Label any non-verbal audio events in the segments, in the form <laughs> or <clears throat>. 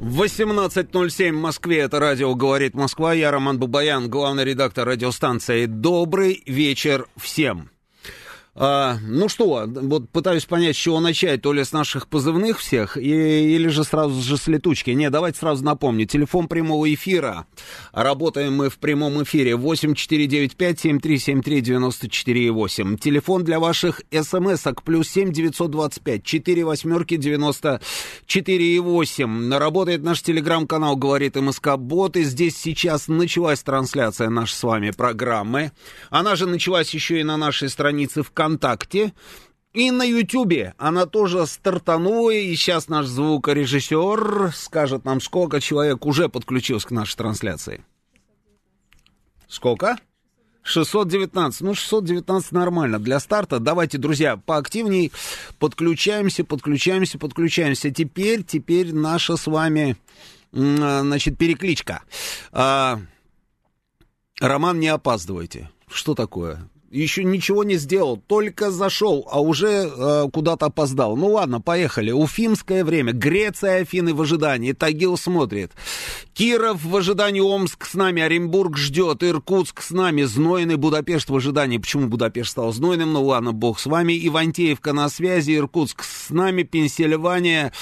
18.07 в Москве. Это радио «Говорит Москва». Я Роман Бабаян, главный редактор радиостанции. Добрый вечер всем. А, ну что, вот пытаюсь понять, с чего начать, то ли с наших позывных всех, и, или же сразу же с летучки. Не, давайте сразу напомню. Телефон прямого эфира. Работаем мы в прямом эфире 8495-7373-94,8. Телефон для ваших смс-ок плюс 7 925 4 восьмерки 94,8. Работает наш телеграм-канал «Говорит МСК Бот», и здесь сейчас началась трансляция нашей с вами программы. Она же началась еще и на нашей странице ВКонтакте ВКонтакте. И на Ютубе она тоже стартанула, и сейчас наш звукорежиссер скажет нам, сколько человек уже подключился к нашей трансляции. Сколько? 619. Ну, 619 нормально. Для старта давайте, друзья, поактивней. Подключаемся, подключаемся, подключаемся. Теперь, теперь наша с вами, значит, перекличка. А, Роман, не опаздывайте. Что такое? Еще ничего не сделал, только зашел, а уже э, куда-то опоздал. Ну ладно, поехали. Уфимское время, Греция, Афины в ожидании, Тагил смотрит. Киров в ожидании, Омск с нами, Оренбург ждет, Иркутск с нами, Знойный, Будапешт в ожидании. Почему Будапешт стал Знойным? Ну ладно, бог с вами. Ивантеевка на связи, Иркутск с нами, Пенсильвания,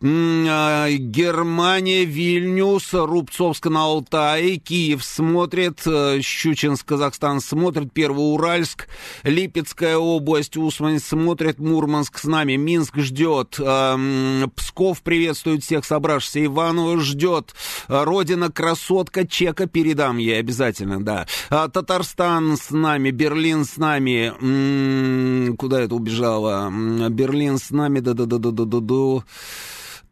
э, Германия, Вильнюс, Рубцовск на Алтае, Киев смотрит, э, Щучинск, Казахстан смотрит, Первый Урал, Уральск, Липецкая область, Усмань смотрит, Мурманск с нами, Минск ждет, э, Псков приветствует всех собравшихся, Иваново ждет, Родина, красотка, чека передам ей обязательно, да. А, Татарстан с нами, Берлин с нами, м-м, куда это убежало? Берлин с нами, да-да-да-да-да-да.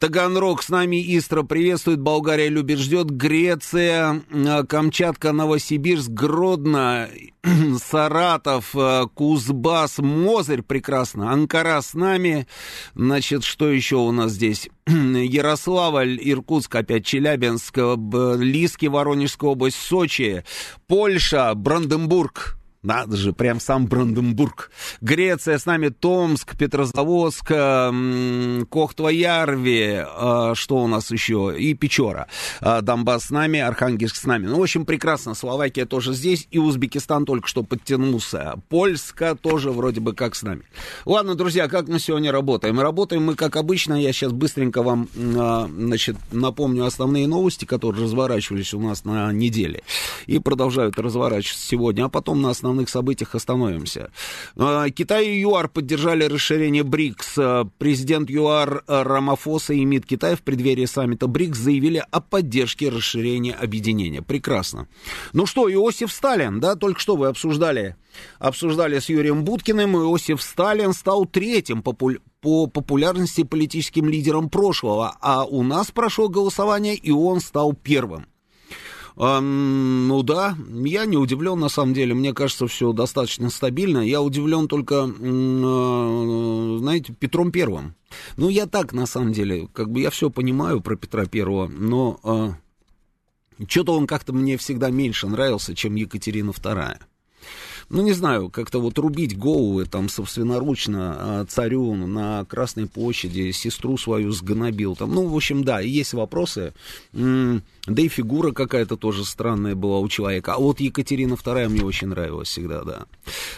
Таганрог с нами, Истра приветствует, Болгария любит, ждет, Греция, э, Камчатка, Новосибирск, Гродно, <clears throat> Саратов, э, Кузбасс, Мозырь, прекрасно, Анкара с нами, значит, что еще у нас здесь? <clears throat> Ярославль, Иркутск, опять Челябинск, Лиски, Воронежская область, Сочи, Польша, Бранденбург, надо же, прям сам Бранденбург. Греция с нами, Томск, Петрозаводск, Кохтва-Ярви, а, что у нас еще, и Печора. А, Донбасс с нами, Архангельск с нами. Ну, в общем, прекрасно. Словакия тоже здесь, и Узбекистан только что подтянулся. Польска тоже вроде бы как с нами. Ладно, друзья, как мы сегодня работаем? Работаем мы, как обычно, я сейчас быстренько вам, а, значит, напомню основные новости, которые разворачивались у нас на неделе, и продолжают разворачиваться сегодня, а потом на основные основных событиях остановимся. А, Китай и ЮАР поддержали расширение БРИКС. А, президент ЮАР Рамафоса и МИД Китая в преддверии саммита БРИКС заявили о поддержке расширения объединения. Прекрасно. Ну что, Иосиф Сталин, да, только что вы обсуждали, обсуждали с Юрием Буткиным, Иосиф Сталин стал третьим популярным по популярности политическим лидером прошлого, а у нас прошло голосование, и он стал первым. Ну да, я не удивлен на самом деле. Мне кажется, все достаточно стабильно. Я удивлен только, а, знаете, Петром Первым. Ну, я так, на самом деле, как бы я все понимаю про Петра Первого, но а, что-то он как-то мне всегда меньше нравился, чем Екатерина Вторая ну, не знаю, как-то вот рубить головы там собственноручно а, царю на Красной площади, сестру свою сгнобил там. Ну, в общем, да, есть вопросы. Да и фигура какая-то тоже странная была у человека. А вот Екатерина II мне очень нравилась всегда, да.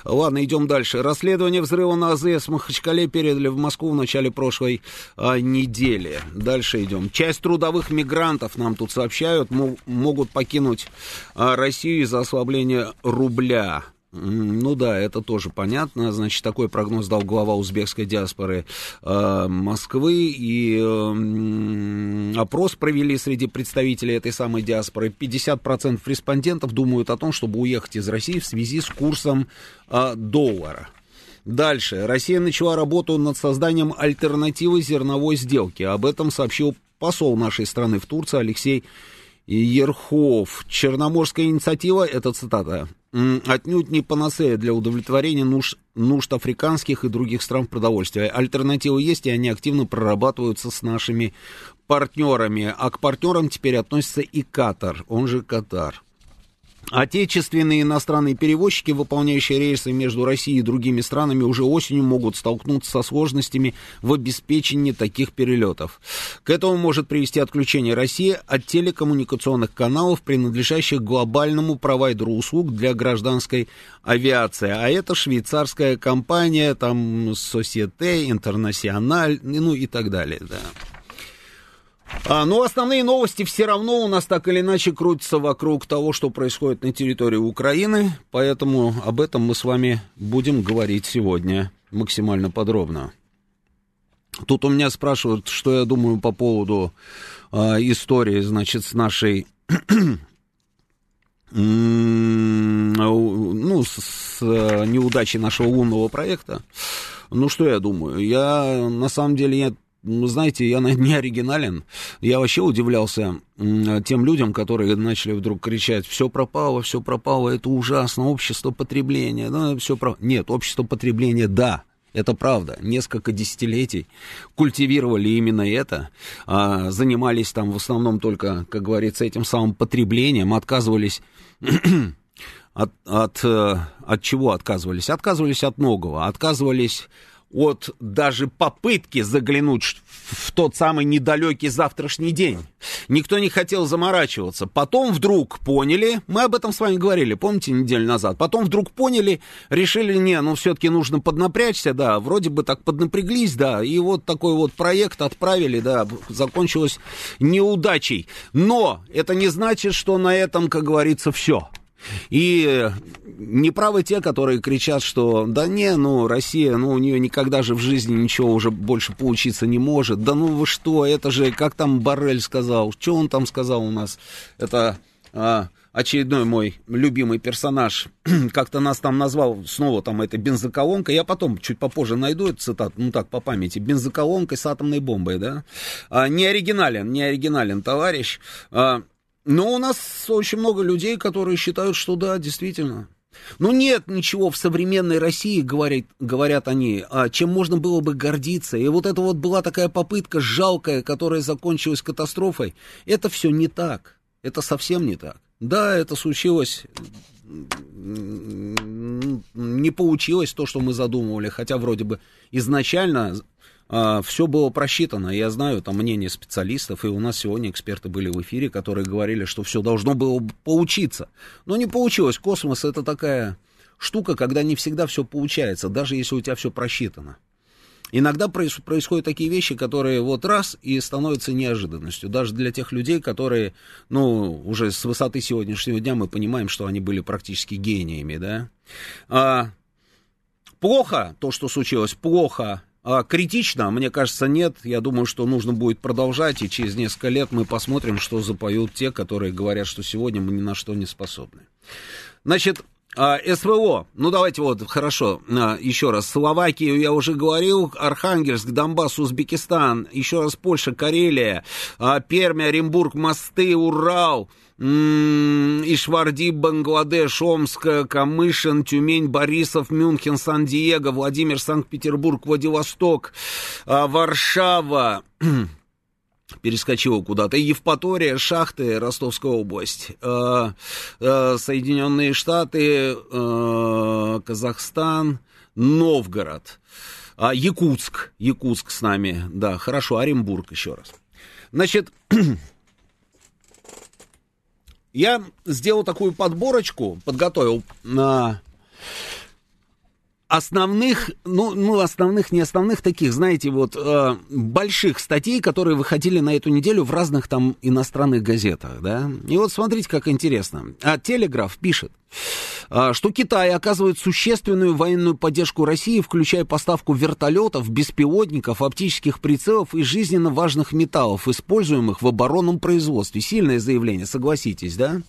Ладно, идем дальше. Расследование взрыва на АЗС в Махачкале передали в Москву в начале прошлой а, недели. Дальше идем. Часть трудовых мигрантов, нам тут сообщают, могут покинуть а, Россию из-за ослабления рубля. Ну да, это тоже понятно. Значит, такой прогноз дал глава узбекской диаспоры э, Москвы. И э, опрос провели среди представителей этой самой диаспоры. 50% респондентов думают о том, чтобы уехать из России в связи с курсом э, доллара. Дальше. Россия начала работу над созданием альтернативы зерновой сделки. Об этом сообщил посол нашей страны в Турции Алексей Ерхов. Черноморская инициатива, это цитата, отнюдь не панацея для удовлетворения нужд, нужд африканских и других стран продовольствия. Альтернативы есть, и они активно прорабатываются с нашими партнерами. А к партнерам теперь относится и Катар, он же Катар. Отечественные иностранные перевозчики, выполняющие рейсы между Россией и другими странами, уже осенью могут столкнуться со сложностями в обеспечении таких перелетов. К этому может привести отключение России от телекоммуникационных каналов, принадлежащих глобальному провайдеру услуг для гражданской авиации. А это швейцарская компания, там, Societe, International, ну и так далее, да. А, но основные новости все равно у нас так или иначе крутятся вокруг того, что происходит на территории Украины, поэтому об этом мы с вами будем говорить сегодня максимально подробно. Тут у меня спрашивают, что я думаю по поводу а, истории, значит, с нашей <clears throat> ну, с, с неудачей нашего лунного проекта. Ну, что я думаю? Я, на самом деле, я ну, знаете, я <laughs> не оригинален. Я вообще удивлялся тем людям, которые начали вдруг кричать, все пропало, все пропало, это ужасно, общество потребления, да, все про... Нет, общество потребления, да, это правда. Несколько десятилетий культивировали именно это, а, занимались там в основном только, как говорится, этим самым потреблением, отказывались <clears throat> от, от, э, от чего отказывались? Отказывались от многого, отказывались от даже попытки заглянуть в тот самый недалекий завтрашний день. Никто не хотел заморачиваться. Потом вдруг поняли, мы об этом с вами говорили, помните, неделю назад, потом вдруг поняли, решили, не, ну все-таки нужно поднапрячься, да, вроде бы так поднапряглись, да, и вот такой вот проект отправили, да, закончилось неудачей. Но это не значит, что на этом, как говорится, все. И неправы те, которые кричат, что да не, ну, Россия, ну, у нее никогда же в жизни ничего уже больше получиться не может. Да ну вы что, это же, как там Барель сказал, что он там сказал у нас? Это а, очередной мой любимый персонаж, <clears throat> как-то нас там назвал, снова там это бензоколонка, я потом чуть попозже найду эту цитату, ну так, по памяти, бензоколонкой с атомной бомбой, да? А, не оригинален, не оригинален товарищ. А, но у нас очень много людей, которые считают, что да, действительно. Ну нет ничего в современной России, говорят, говорят они, а чем можно было бы гордиться. И вот это вот была такая попытка жалкая, которая закончилась катастрофой. Это все не так. Это совсем не так. Да, это случилось не получилось то, что мы задумывали, хотя вроде бы изначально все было просчитано. Я знаю там мнение специалистов, и у нас сегодня эксперты были в эфире, которые говорили, что все должно было получиться. Но не получилось. Космос это такая штука, когда не всегда все получается, даже если у тебя все просчитано. Иногда происходят такие вещи, которые вот раз и становятся неожиданностью. Даже для тех людей, которые, ну, уже с высоты сегодняшнего дня мы понимаем, что они были практически гениями, да. А, плохо то, что случилось, плохо а, критично, мне кажется, нет. Я думаю, что нужно будет продолжать, и через несколько лет мы посмотрим, что запоют те, которые говорят, что сегодня мы ни на что не способны. Значит, а, СВО, ну давайте вот, хорошо, а, еще раз, Словакию я уже говорил, Архангельск, Донбасс, Узбекистан, еще раз Польша, Карелия, а, Пермь, Оренбург, мосты, Урал, Ишварди, Бангладеш, Омск, Камышин, Тюмень, Борисов, Мюнхен, Сан-Диего, Владимир, Санкт-Петербург, Владивосток, а, Варшава, <clears throat> перескочила куда-то. Евпатория, шахты, Ростовская область, а, а, Соединенные Штаты, Казахстан, Новгород, Якутск, Якутск с нами, да, хорошо, Оренбург еще раз. Значит, <clears throat> я сделал такую подборочку, подготовил на основных, ну, ну, основных, не основных таких, знаете, вот, э, больших статей, которые выходили на эту неделю в разных там иностранных газетах, да. И вот смотрите, как интересно. А Телеграф пишет. А, что Китай оказывает существенную военную поддержку России, включая поставку вертолетов, беспилотников, оптических прицелов и жизненно важных металлов, используемых в оборонном производстве. Сильное заявление, согласитесь, да?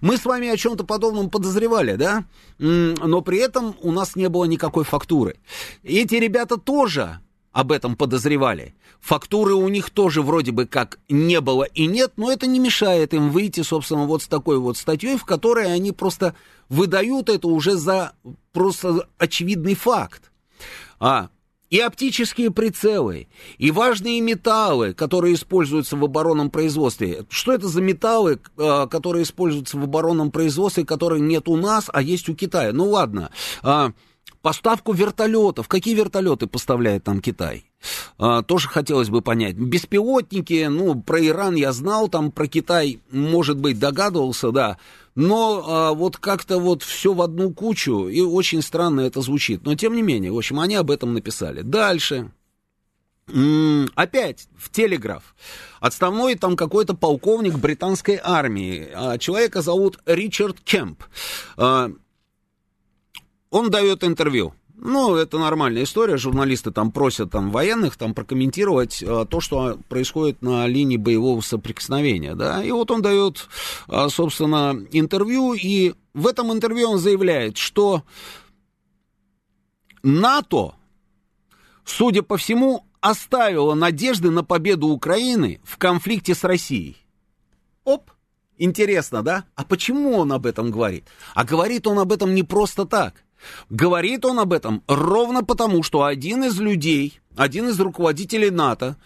Мы с вами о чем-то подобном подозревали, да? Но при этом у нас не было никакой фактуры. Эти ребята тоже об этом подозревали. Фактуры у них тоже вроде бы как не было и нет, но это не мешает им выйти, собственно, вот с такой вот статьей, в которой они просто выдают это уже за просто очевидный факт. А, и оптические прицелы, и важные металлы, которые используются в оборонном производстве. Что это за металлы, а, которые используются в оборонном производстве, которые нет у нас, а есть у Китая? Ну ладно. А, Поставку вертолетов. Какие вертолеты поставляет там Китай? А, тоже хотелось бы понять. Беспилотники, ну, про Иран я знал, там про Китай, может быть, догадывался, да. Но а, вот как-то вот все в одну кучу, и очень странно это звучит. Но тем не менее, в общем, они об этом написали. Дальше. Опять в Телеграф. Отставной там какой-то полковник британской армии. А, человека зовут Ричард Кемп. Он дает интервью. Ну, это нормальная история. Журналисты там просят там военных там прокомментировать а, то, что происходит на линии боевого соприкосновения, да. И вот он дает, а, собственно, интервью, и в этом интервью он заявляет, что НАТО, судя по всему, оставило надежды на победу Украины в конфликте с Россией. Оп, интересно, да? А почему он об этом говорит? А говорит он об этом не просто так. Говорит он об этом ровно потому, что один из людей, один из руководителей НАТО,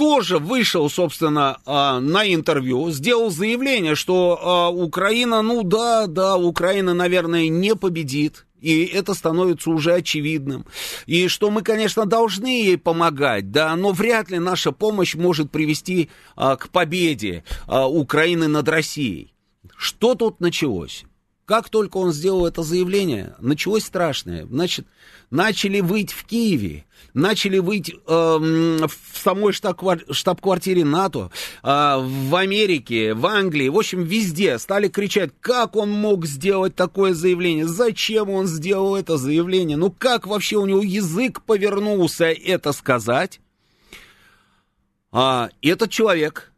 тоже вышел, собственно, а, на интервью, сделал заявление, что а, Украина, ну да, да, Украина, наверное, не победит, и это становится уже очевидным. И что мы, конечно, должны ей помогать, да, но вряд ли наша помощь может привести а, к победе Украины над Россией. Что тут началось? Как только он сделал это заявление, началось страшное. Значит, начали выть в Киеве, начали выть э, в самой штаб-квартире НАТО, э, в Америке, в Англии, в общем, везде стали кричать, как он мог сделать такое заявление, зачем он сделал это заявление, ну как вообще у него язык повернулся это сказать. А, этот человек,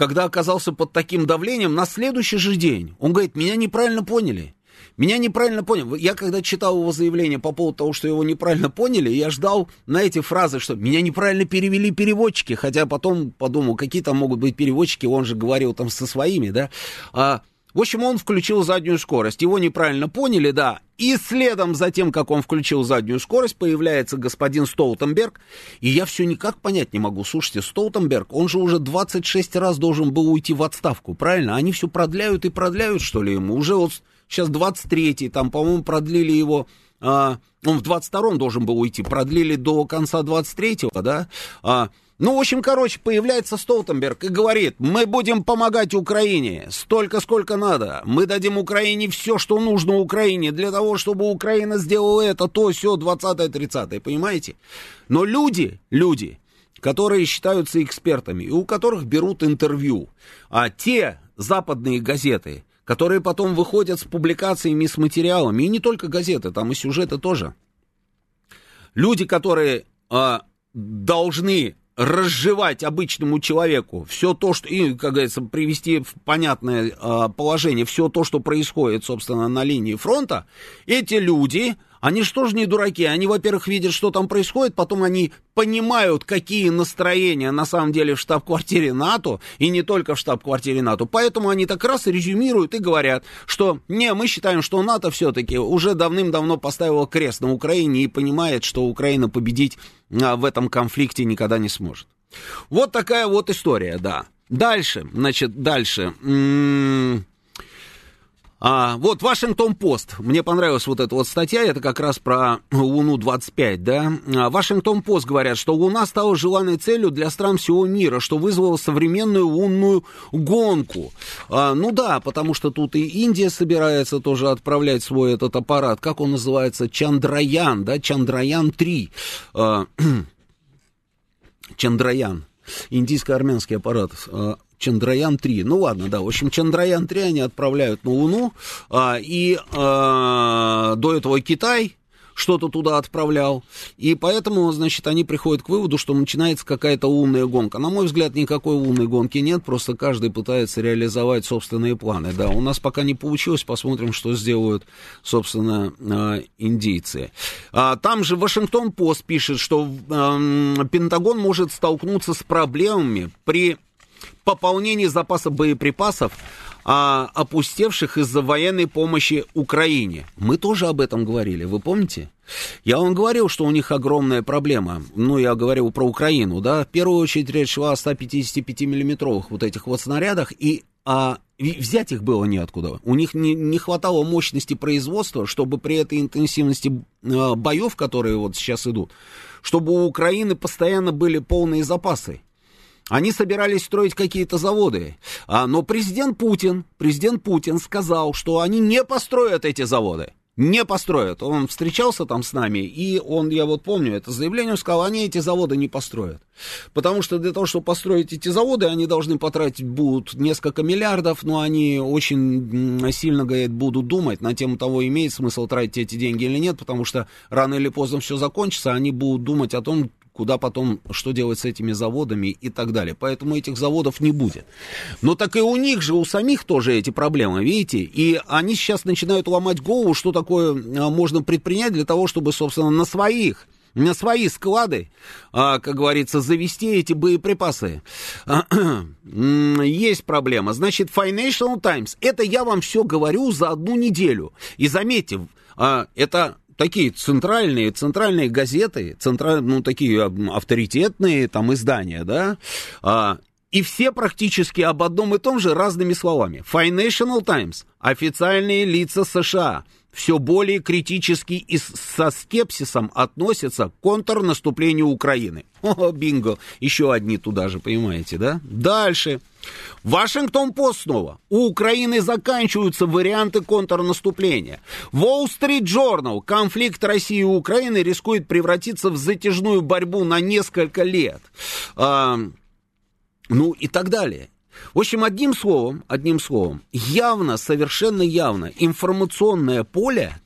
когда оказался под таким давлением, на следующий же день он говорит, меня неправильно поняли. Меня неправильно поняли. Я когда читал его заявление по поводу того, что его неправильно поняли, я ждал на эти фразы, что меня неправильно перевели переводчики, хотя потом подумал, какие там могут быть переводчики, он же говорил там со своими, да. А, в общем, он включил заднюю скорость. Его неправильно поняли, да. И следом за тем, как он включил заднюю скорость, появляется господин Столтенберг. И я все никак понять не могу. Слушайте, Столтенберг, он же уже 26 раз должен был уйти в отставку, правильно? Они все продляют и продляют, что ли, ему. Уже вот сейчас 23-й, там, по-моему, продлили его... А, он в 22-м должен был уйти, продлили до конца 23-го, да? А, ну, в общем, короче, появляется Столтенберг и говорит, мы будем помогать Украине столько, сколько надо. Мы дадим Украине все, что нужно Украине для того, чтобы Украина сделала это, то, все, 20-30, понимаете? Но люди, люди, которые считаются экспертами и у которых берут интервью, а те западные газеты, которые потом выходят с публикациями, с материалами, и не только газеты, там и сюжеты тоже. Люди, которые а, должны разжевать обычному человеку. Все то, что, и, как говорится, привести в понятное э, положение. Все то, что происходит, собственно, на линии фронта, эти люди, они что же не дураки, они, во-первых, видят, что там происходит, потом они понимают, какие настроения на самом деле в штаб-квартире НАТО, и не только в штаб-квартире НАТО, поэтому они так раз резюмируют и говорят, что не, мы считаем, что НАТО все-таки уже давным-давно поставило крест на Украине и понимает, что Украина победить а, в этом конфликте никогда не сможет. Вот такая вот история, да. Дальше, значит, дальше. М-м- а, вот Вашингтон Пост. Мне понравилась вот эта вот статья, это как раз про Луну-25, да. А, Вашингтон Пост говорят, что Луна стала желанной целью для стран всего мира, что вызвало современную лунную гонку. А, ну да, потому что тут и Индия собирается тоже отправлять свой этот аппарат, как он называется, Чандраян, да, Чандраян-3. А, <clears throat> Чандраян, индийско-армянский аппарат. А, Чандраян-3. Ну ладно, да, в общем, Чандраян-3 они отправляют на Луну, а, и а, до этого Китай, что-то туда отправлял. И поэтому, значит, они приходят к выводу, что начинается какая-то умная гонка. На мой взгляд, никакой умной гонки нет, просто каждый пытается реализовать собственные планы. Да, у нас пока не получилось, посмотрим, что сделают, собственно, э, индийцы. А, там же Вашингтон-Пост пишет, что э, Пентагон может столкнуться с проблемами при пополнении запаса боеприпасов а, опустевших из-за военной помощи Украине. Мы тоже об этом говорили, вы помните? Я вам говорил, что у них огромная проблема. Ну, я говорил про Украину, да. В первую очередь речь шла о 155-миллиметровых вот этих вот снарядах, и а, взять их было неоткуда. У них не, не хватало мощности производства, чтобы при этой интенсивности а, боев, которые вот сейчас идут, чтобы у Украины постоянно были полные запасы. Они собирались строить какие-то заводы. А, но президент Путин, президент Путин сказал, что они не построят эти заводы. Не построят. Он встречался там с нами, и он, я вот помню, это заявление, сказал, они эти заводы не построят. Потому что для того, чтобы построить эти заводы, они должны потратить будут несколько миллиардов, но они очень сильно, говорит, будут думать на тему того, имеет смысл тратить эти деньги или нет, потому что рано или поздно все закончится, они будут думать о том, куда потом, что делать с этими заводами и так далее. Поэтому этих заводов не будет. Но так и у них же, у самих тоже эти проблемы, видите? И они сейчас начинают ломать голову, что такое а, можно предпринять для того, чтобы, собственно, на своих на свои склады, а, как говорится, завести эти боеприпасы. <clears throat> Есть проблема. Значит, Financial Times, это я вам все говорю за одну неделю. И заметьте, а, это такие центральные, центральные газеты, централь, ну, такие авторитетные там издания, да, а, и все практически об одном и том же разными словами. Financial Times, официальные лица США – все более критически и со скепсисом относятся к контрнаступлению Украины. <laughs> О, бинго, еще одни туда же, понимаете, да? Дальше. Вашингтон-Пост снова. У Украины заканчиваются варианты контрнаступления. Wall Street Journal. Конфликт России и Украины рискует превратиться в затяжную борьбу на несколько лет. А, ну и так далее. В общем, одним словом, одним словом, явно, совершенно явно информационное поле,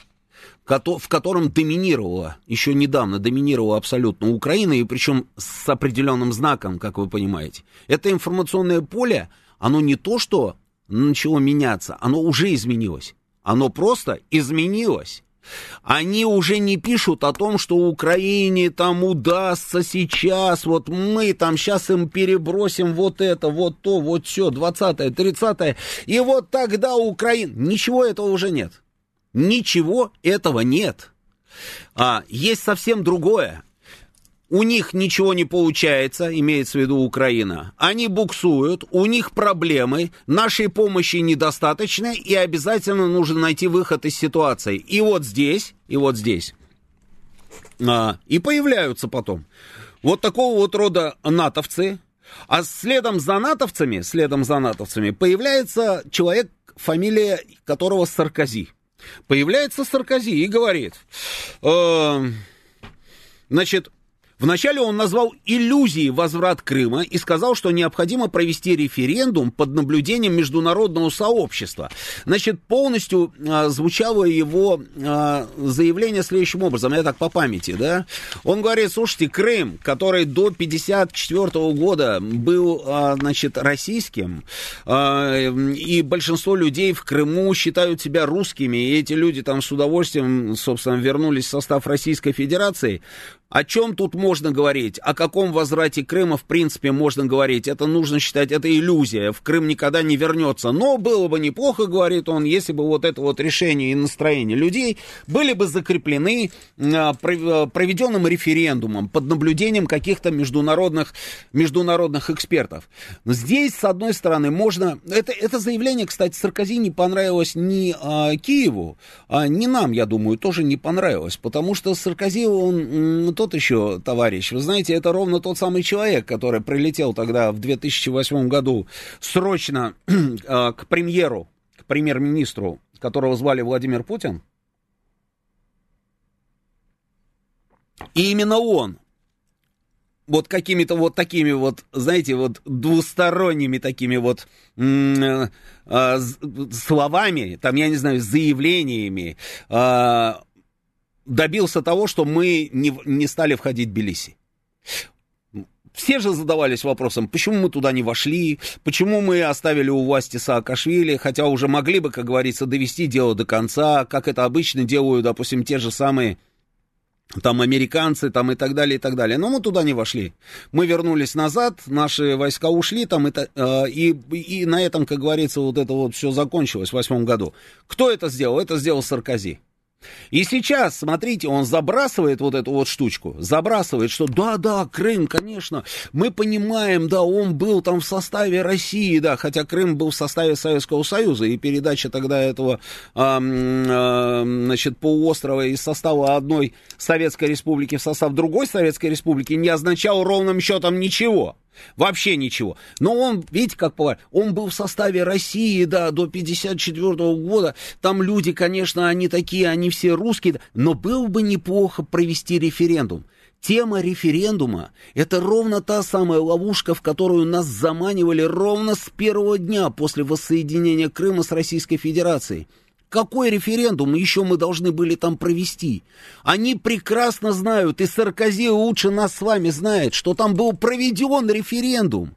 в котором доминировала, еще недавно доминировала абсолютно Украина, и причем с определенным знаком, как вы понимаете. Это информационное поле, оно не то, что начало меняться, оно уже изменилось. Оно просто изменилось. Они уже не пишут о том, что Украине там удастся сейчас, вот мы там сейчас им перебросим вот это, вот то, вот все, 20-е, 30-е, и вот тогда Украина... Ничего этого уже нет. Ничего этого нет. А, есть совсем другое у них ничего не получается, имеется в виду Украина, они буксуют, у них проблемы, нашей помощи недостаточно, и обязательно нужно найти выход из ситуации. И вот здесь, и вот здесь, а, и появляются потом вот такого вот рода натовцы, а следом за натовцами, следом за натовцами появляется человек, фамилия которого Саркози. Появляется Саркози и говорит, э, значит, Вначале он назвал иллюзией возврат Крыма и сказал, что необходимо провести референдум под наблюдением международного сообщества. Значит, полностью а, звучало его а, заявление следующим образом, я так по памяти, да. Он говорит, слушайте, Крым, который до 54 года был, а, значит, российским, а, и большинство людей в Крыму считают себя русскими, и эти люди там с удовольствием, собственно, вернулись в состав Российской Федерации, о чем тут можно говорить? О каком возврате Крыма, в принципе, можно говорить? Это нужно считать, это иллюзия. В Крым никогда не вернется. Но было бы неплохо, говорит он, если бы вот это вот решение и настроение людей были бы закреплены а, а, проведенным референдумом под наблюдением каких-то международных, международных экспертов. Здесь, с одной стороны, можно... Это, это заявление, кстати, Саркози не понравилось ни а, Киеву, а, ни нам, я думаю, тоже не понравилось, потому что Саркози, он тот еще товарищ. Вы знаете, это ровно тот самый человек, который прилетел тогда в 2008 году срочно <clears throat> а, к премьеру, к премьер-министру, которого звали Владимир Путин. И именно он вот какими-то вот такими вот, знаете, вот двусторонними такими вот э, э, словами, там, я не знаю, заявлениями, э, добился того, что мы не, не стали входить в Тбилиси. Все же задавались вопросом, почему мы туда не вошли, почему мы оставили у власти Саакашвили, хотя уже могли бы, как говорится, довести дело до конца, как это обычно делают, допустим, те же самые там американцы, там и так далее, и так далее. Но мы туда не вошли. Мы вернулись назад, наши войска ушли там, это, э, и, и на этом, как говорится, вот это вот все закончилось в восьмом году. Кто это сделал? Это сделал Саркози. И сейчас, смотрите, он забрасывает вот эту вот штучку, забрасывает, что да-да, Крым, конечно, мы понимаем, да, он был там в составе России, да, хотя Крым был в составе Советского Союза, и передача тогда этого, э, э, значит, полуострова из состава одной Советской Республики в состав другой Советской Республики не означала ровным счетом ничего. Вообще ничего. Но он, видите, как бывает, он был в составе России, да, до 54 года. Там люди, конечно, они такие, они все русские. Но было бы неплохо провести референдум. Тема референдума – это ровно та самая ловушка, в которую нас заманивали ровно с первого дня после воссоединения Крыма с Российской Федерацией – какой референдум еще мы должны были там провести? Они прекрасно знают, и Саркози лучше нас с вами знает, что там был проведен референдум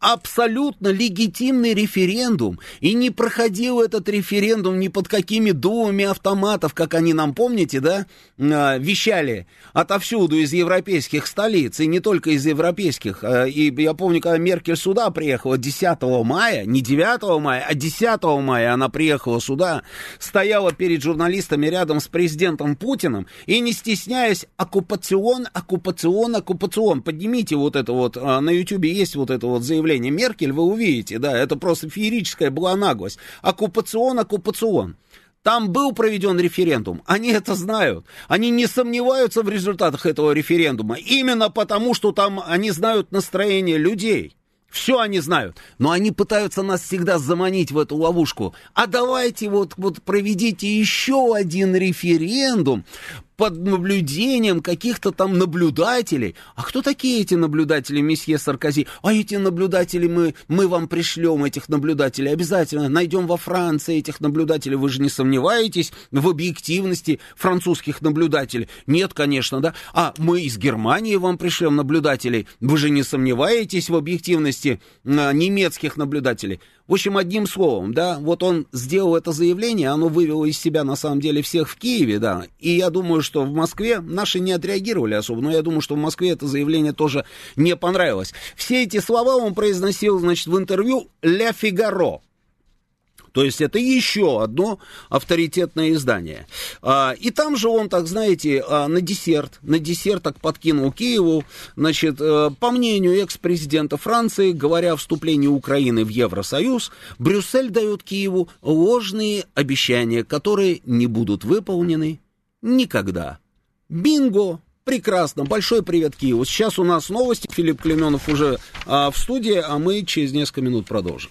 абсолютно легитимный референдум, и не проходил этот референдум ни под какими дулами автоматов, как они нам, помните, да, а, вещали отовсюду из европейских столиц, и не только из европейских. А, и я помню, когда Меркель сюда приехала 10 мая, не 9 мая, а 10 мая она приехала сюда, стояла перед журналистами рядом с президентом Путиным, и не стесняясь, оккупацион, оккупацион, оккупацион, поднимите вот это вот, а, на ютюбе есть вот это вот заявление, заявление Меркель, вы увидите, да, это просто феерическая была наглость. Оккупацион, оккупацион. Там был проведен референдум, они это знают. Они не сомневаются в результатах этого референдума, именно потому, что там они знают настроение людей. Все они знают, но они пытаются нас всегда заманить в эту ловушку. А давайте вот, вот проведите еще один референдум, под наблюдением каких-то там наблюдателей. А кто такие эти наблюдатели, месье Саркози? А эти наблюдатели мы, мы вам пришлем, этих наблюдателей, обязательно найдем во Франции этих наблюдателей. Вы же не сомневаетесь в объективности французских наблюдателей? Нет, конечно, да. А мы из Германии вам пришлем наблюдателей. Вы же не сомневаетесь в объективности а, немецких наблюдателей? В общем, одним словом, да, вот он сделал это заявление, оно вывело из себя, на самом деле, всех в Киеве, да, и я думаю, что в Москве наши не отреагировали особо, но я думаю, что в Москве это заявление тоже не понравилось. Все эти слова он произносил, значит, в интервью «Ля Фигаро», то есть это еще одно авторитетное издание. А, и там же он, так знаете, а, на десерт, на десерт так подкинул Киеву, значит, э, по мнению экс-президента Франции, говоря о вступлении Украины в Евросоюз, Брюссель дает Киеву ложные обещания, которые не будут выполнены никогда. Бинго! Прекрасно. Большой привет Киеву. Сейчас у нас новости. Филипп Клеменов уже а, в студии, а мы через несколько минут продолжим.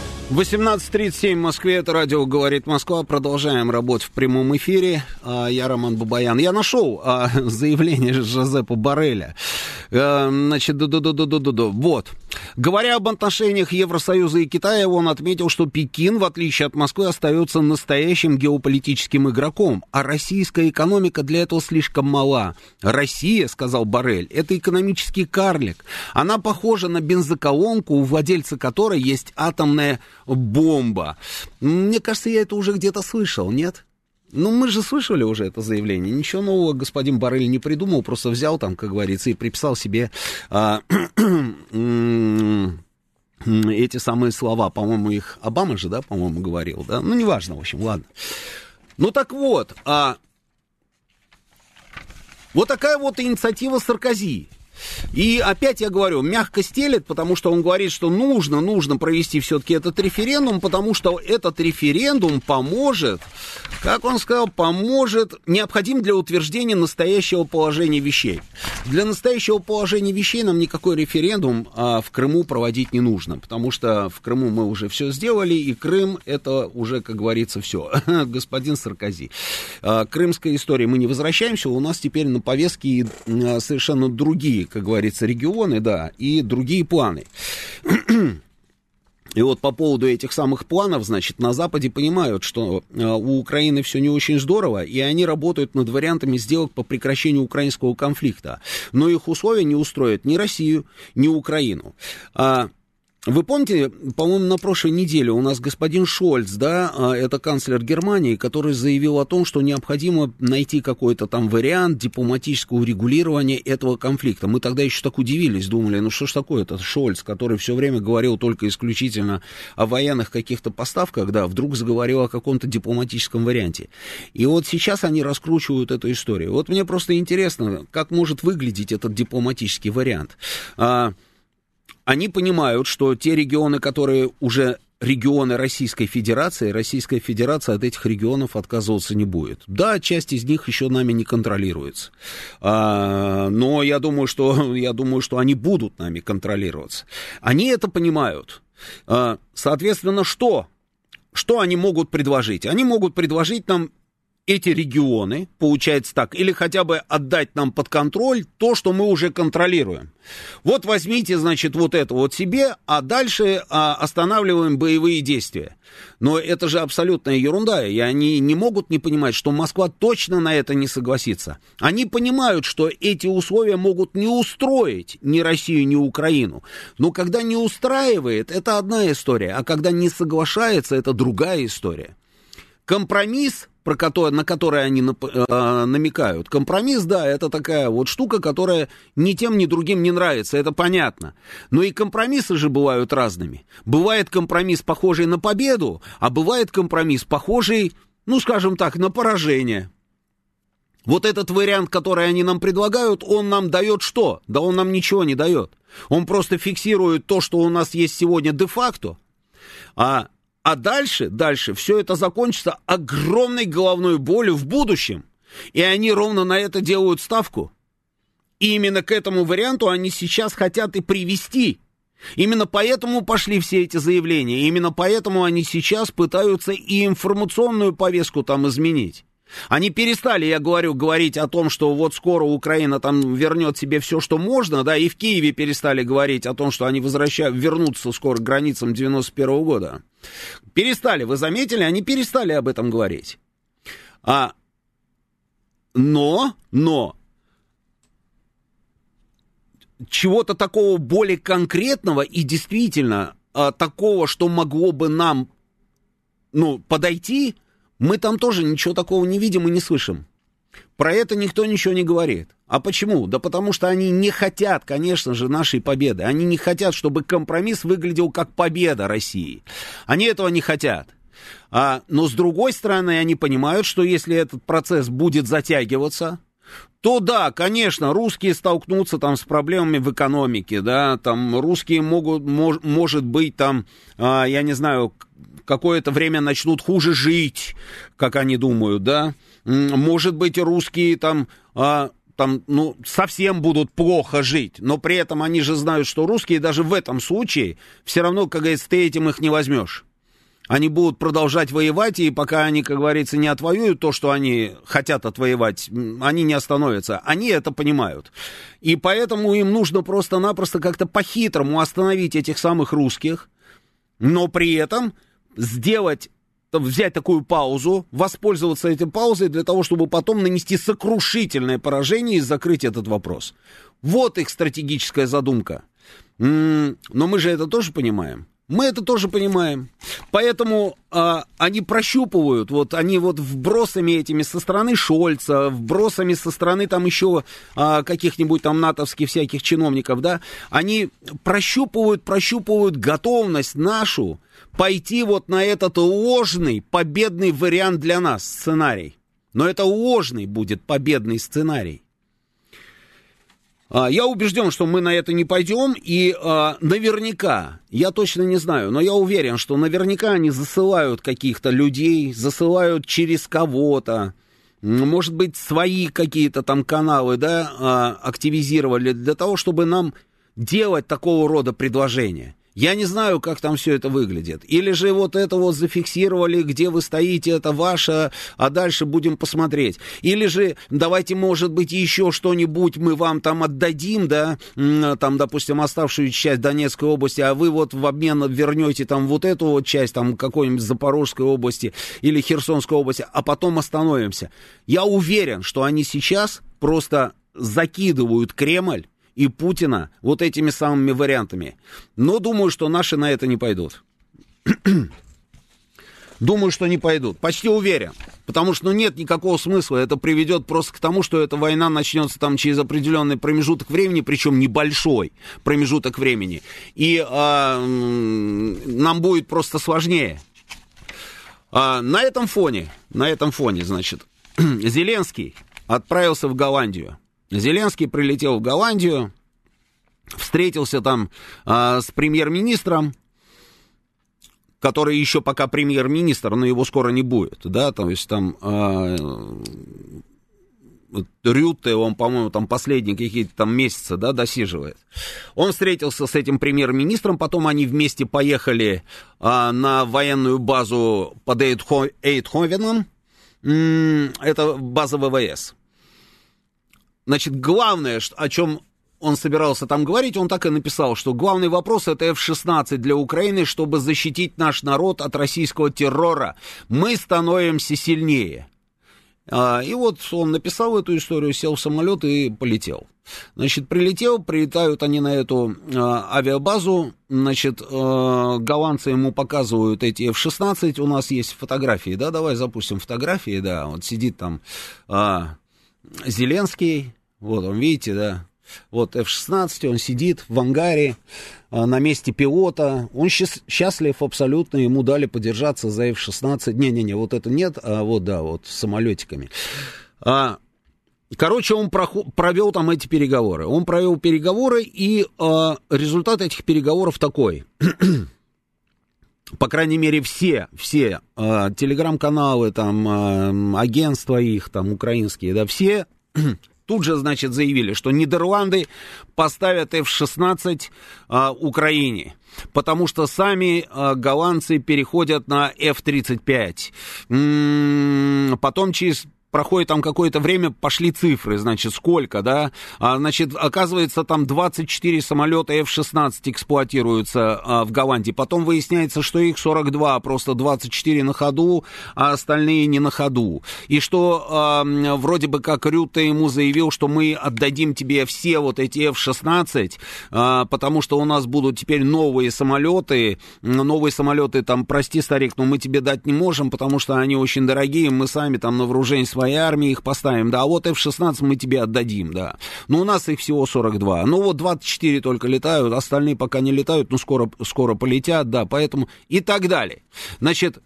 18.37 в Москве, это радио «Говорит Москва». Продолжаем работать в прямом эфире. А, я Роман Бабаян. Я нашел а, <laughs> заявление Жозепа Барреля. А, значит, ду ду ду ду ду ду Вот. Говоря об отношениях Евросоюза и Китая, он отметил, что Пекин, в отличие от Москвы, остается настоящим геополитическим игроком, а российская экономика для этого слишком мала. Россия, сказал Барель, это экономический карлик. Она похожа на бензоколонку, у владельца которой есть атомная бомба. Мне кажется, я это уже где-то слышал, нет? Ну, мы же слышали уже это заявление. Ничего нового господин Барель не придумал, просто взял там, как говорится, и приписал себе а, <clears throat> эти самые слова. По-моему, их Обама же, да, по-моему, говорил, да? Ну, неважно, в общем, ладно. Ну, так вот, а, вот такая вот инициатива Саркози. И опять я говорю, мягко стелет, потому что он говорит, что нужно, нужно провести все-таки этот референдум, потому что этот референдум поможет, как он сказал, поможет, необходим для утверждения настоящего положения вещей. Для настоящего положения вещей нам никакой референдум а, в Крыму проводить не нужно, потому что в Крыму мы уже все сделали, и Крым это уже, как говорится, все. <laughs> Господин Саркози. А, крымская история, мы не возвращаемся, у нас теперь на повестке а, совершенно другие, как говорится, регионы, да, и другие планы. И вот по поводу этих самых планов, значит, на Западе понимают, что э, у Украины все не очень здорово, и они работают над вариантами сделок по прекращению украинского конфликта. Но их условия не устроят ни Россию, ни Украину. А вы помните, по-моему, на прошлой неделе у нас господин Шольц, да, а, это канцлер Германии, который заявил о том, что необходимо найти какой-то там вариант дипломатического урегулирования этого конфликта. Мы тогда еще так удивились, думали, ну что ж такое, это Шольц, который все время говорил только исключительно о военных каких-то поставках, да, вдруг заговорил о каком-то дипломатическом варианте. И вот сейчас они раскручивают эту историю. Вот мне просто интересно, как может выглядеть этот дипломатический вариант. Они понимают, что те регионы, которые уже регионы Российской Федерации, Российская Федерация от этих регионов отказываться не будет. Да, часть из них еще нами не контролируется. А, но я думаю, что, <laughs> я думаю, что они будут нами контролироваться. Они это понимают. А, соответственно, что? Что они могут предложить? Они могут предложить нам эти регионы, получается так, или хотя бы отдать нам под контроль то, что мы уже контролируем. Вот возьмите, значит, вот это вот себе, а дальше а, останавливаем боевые действия. Но это же абсолютная ерунда, и они не могут не понимать, что Москва точно на это не согласится. Они понимают, что эти условия могут не устроить ни Россию, ни Украину. Но когда не устраивает, это одна история, а когда не соглашается, это другая история. Компромисс про который, на который они э, намекают. Компромисс, да, это такая вот штука, которая ни тем, ни другим не нравится, это понятно. Но и компромиссы же бывают разными. Бывает компромисс, похожий на победу, а бывает компромисс, похожий, ну, скажем так, на поражение. Вот этот вариант, который они нам предлагают, он нам дает что? Да он нам ничего не дает. Он просто фиксирует то, что у нас есть сегодня де-факто, а а дальше, дальше все это закончится огромной головной болью в будущем. И они ровно на это делают ставку. И именно к этому варианту они сейчас хотят и привести. Именно поэтому пошли все эти заявления. Именно поэтому они сейчас пытаются и информационную повестку там изменить. Они перестали, я говорю, говорить о том, что вот скоро Украина там вернет себе все, что можно, да, и в Киеве перестали говорить о том, что они возвращают, вернутся скоро к границам 91 -го года. Перестали, вы заметили, они перестали об этом говорить. А, но, но, чего-то такого более конкретного и действительно а, такого, что могло бы нам, ну, подойти, мы там тоже ничего такого не видим и не слышим. Про это никто ничего не говорит. А почему? Да потому что они не хотят, конечно же, нашей победы. Они не хотят, чтобы компромисс выглядел как победа России. Они этого не хотят. А, но с другой стороны, они понимают, что если этот процесс будет затягиваться, то да, конечно, русские столкнутся там с проблемами в экономике, да, там русские могут, мож, может быть, там, а, я не знаю, какое-то время начнут хуже жить, как они думают, да. Может быть, русские там... А, там, ну, совсем будут плохо жить, но при этом они же знают, что русские даже в этом случае все равно, как говорится, ты этим их не возьмешь. Они будут продолжать воевать, и пока они, как говорится, не отвоюют то, что они хотят отвоевать, они не остановятся. Они это понимают. И поэтому им нужно просто-напросто как-то по-хитрому остановить этих самых русских, но при этом сделать взять такую паузу, воспользоваться этой паузой для того, чтобы потом нанести сокрушительное поражение и закрыть этот вопрос. Вот их стратегическая задумка. но мы же это тоже понимаем. Мы это тоже понимаем. Поэтому а, они прощупывают, вот они вот вбросами этими со стороны Шольца, вбросами со стороны там еще а, каких-нибудь там натовских всяких чиновников, да, они прощупывают, прощупывают готовность нашу пойти вот на этот ложный победный вариант для нас, сценарий. Но это ложный будет победный сценарий. А, я убежден, что мы на это не пойдем, и а, наверняка, я точно не знаю, но я уверен, что наверняка они засылают каких-то людей, засылают через кого-то, может быть, свои какие-то там каналы, да, а, активизировали для того, чтобы нам делать такого рода предложения. Я не знаю, как там все это выглядит. Или же вот это вот зафиксировали, где вы стоите, это ваше, а дальше будем посмотреть. Или же давайте, может быть, еще что-нибудь мы вам там отдадим, да, там, допустим, оставшуюся часть Донецкой области, а вы вот в обмен вернете там вот эту вот часть, там, какой-нибудь Запорожской области или Херсонской области, а потом остановимся. Я уверен, что они сейчас просто закидывают Кремль и Путина вот этими самыми вариантами. Но думаю, что наши на это не пойдут. <clears throat> Думаю, что не пойдут. Почти уверен. Потому что ну, нет никакого смысла. Это приведет просто к тому, что эта война начнется там через определенный промежуток времени, причем небольшой промежуток времени. И а, нам будет просто сложнее. А, на этом фоне, на этом фоне, значит, <clears throat> Зеленский отправился в Голландию. Зеленский прилетел в Голландию, встретился там а, с премьер-министром, который еще пока премьер-министр, но его скоро не будет, да, то есть там а, Рютте, он, по-моему, там последние какие-то там месяцы, да, досиживает. Он встретился с этим премьер-министром, потом они вместе поехали а, на военную базу под Эйдховеном, это база ВВС. Значит, главное, о чем он собирался там говорить, он так и написал, что главный вопрос это F-16 для Украины, чтобы защитить наш народ от российского террора. Мы становимся сильнее. А, и вот он написал эту историю, сел в самолет и полетел. Значит, прилетел, прилетают они на эту э, авиабазу, значит, э, голландцы ему показывают эти F-16, у нас есть фотографии, да, давай запустим фотографии, да, вот сидит там Зеленский, вот он, видите, да, вот F-16, он сидит в ангаре а, на месте пилота, он счастлив абсолютно, ему дали подержаться за F-16, не-не-не, вот это нет, а вот, да, вот с самолетиками. А, короче, он провел там эти переговоры, он провел переговоры, и а, результат этих переговоров такой. По крайней мере, все, все э, телеграм-каналы, там, э, агентства их, там, украинские, да, все тут же, значит, заявили, что Нидерланды поставят F-16 э, Украине потому что сами э, голландцы переходят на F-35. М-м, потом через проходит там какое-то время, пошли цифры, значит, сколько, да, а, значит, оказывается, там 24 самолета F-16 эксплуатируются а, в Голландии, потом выясняется, что их 42, просто 24 на ходу, а остальные не на ходу, и что а, вроде бы как Рюта ему заявил, что мы отдадим тебе все вот эти F-16, а, потому что у нас будут теперь новые самолеты, новые самолеты, там, прости, старик, но мы тебе дать не можем, потому что они очень дорогие, мы сами там на вооружении своей армии их поставим, да, а вот F-16 мы тебе отдадим, да. Но у нас их всего 42. Ну вот 24 только летают, остальные пока не летают, но скоро, скоро полетят, да, поэтому и так далее. Значит,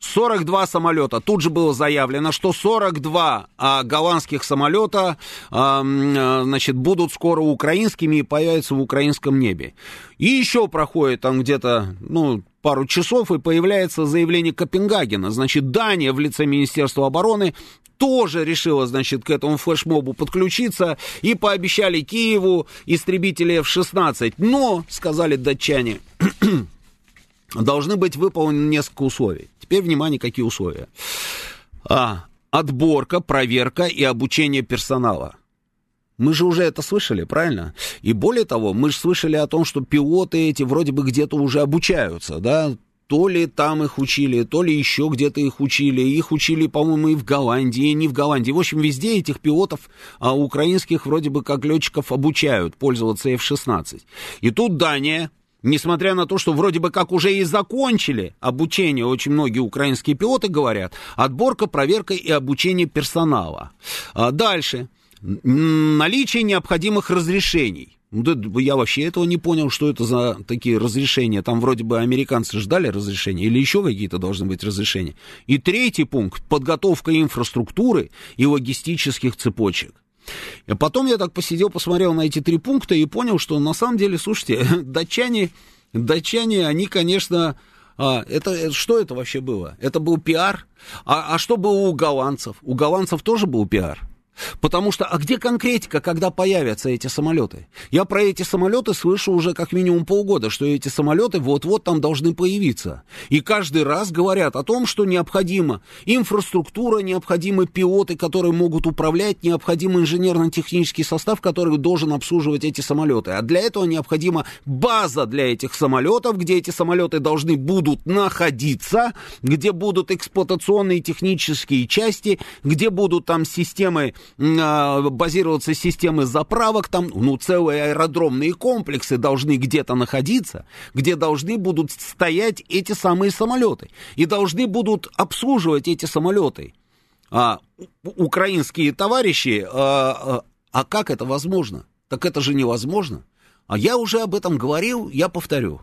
42 самолета. Тут же было заявлено, что 42 а, голландских самолета а, а, значит, будут скоро украинскими и появятся в украинском небе. И еще проходит там где-то, ну, пару часов, и появляется заявление Копенгагена. Значит, Дания в лице Министерства обороны тоже решила, значит, к этому флешмобу подключиться и пообещали Киеву истребители F-16. Но, сказали датчане, <clears throat> должны быть выполнены несколько условий. Теперь, внимание, какие условия. А, отборка, проверка и обучение персонала. Мы же уже это слышали, правильно? И более того, мы же слышали о том, что пилоты эти вроде бы где-то уже обучаются, да? То ли там их учили, то ли еще где-то их учили. Их учили, по-моему, и в Голландии, и не в Голландии. В общем, везде этих пилотов а, украинских вроде бы как летчиков обучают пользоваться F-16. И тут Дания, Несмотря на то, что вроде бы как уже и закончили обучение, очень многие украинские пилоты говорят, отборка, проверка и обучение персонала. А дальше. Наличие необходимых разрешений. Я вообще этого не понял, что это за такие разрешения. Там вроде бы американцы ждали разрешения или еще какие-то должны быть разрешения. И третий пункт – подготовка инфраструктуры и логистических цепочек. И потом я так посидел, посмотрел на эти три пункта и понял, что на самом деле, слушайте, <laughs> датчане, датчане, они, конечно, а, это, что это вообще было? Это был пиар? А, а что было у голландцев? У голландцев тоже был пиар. Потому что, а где конкретика, когда появятся эти самолеты? Я про эти самолеты слышу уже как минимум полгода, что эти самолеты вот-вот там должны появиться. И каждый раз говорят о том, что необходима инфраструктура, необходимы пилоты, которые могут управлять, необходим инженерно-технический состав, который должен обслуживать эти самолеты. А для этого необходима база для этих самолетов, где эти самолеты должны будут находиться, где будут эксплуатационные технические части, где будут там системы базироваться системы заправок, там, ну, целые аэродромные комплексы должны где-то находиться, где должны будут стоять эти самые самолеты. И должны будут обслуживать эти самолеты. А, украинские товарищи, а, а, а как это возможно? Так это же невозможно. А я уже об этом говорил, я повторю.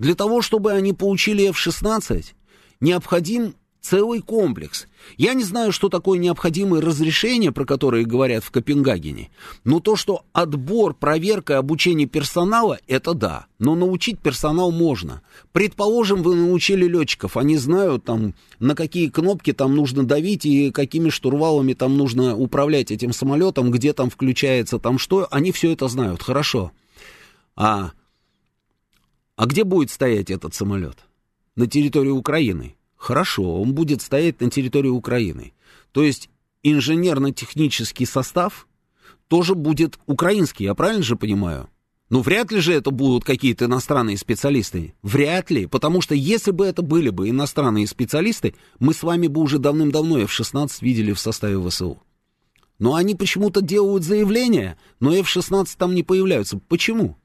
Для того, чтобы они получили F-16, необходим целый комплекс. Я не знаю, что такое необходимые разрешения, про которые говорят в Копенгагене, но то, что отбор, проверка обучение персонала, это да. Но научить персонал можно. Предположим, вы научили летчиков, они знают, там, на какие кнопки там нужно давить и какими штурвалами там нужно управлять этим самолетом, где там включается там что, они все это знают, хорошо. А, а где будет стоять этот самолет? На территории Украины. Хорошо, он будет стоять на территории Украины. То есть инженерно-технический состав тоже будет украинский, я правильно же понимаю? Ну, вряд ли же это будут какие-то иностранные специалисты. Вряд ли, потому что если бы это были бы иностранные специалисты, мы с вами бы уже давным-давно F-16 видели в составе ВСУ. Но они почему-то делают заявление, но F-16 там не появляются. Почему?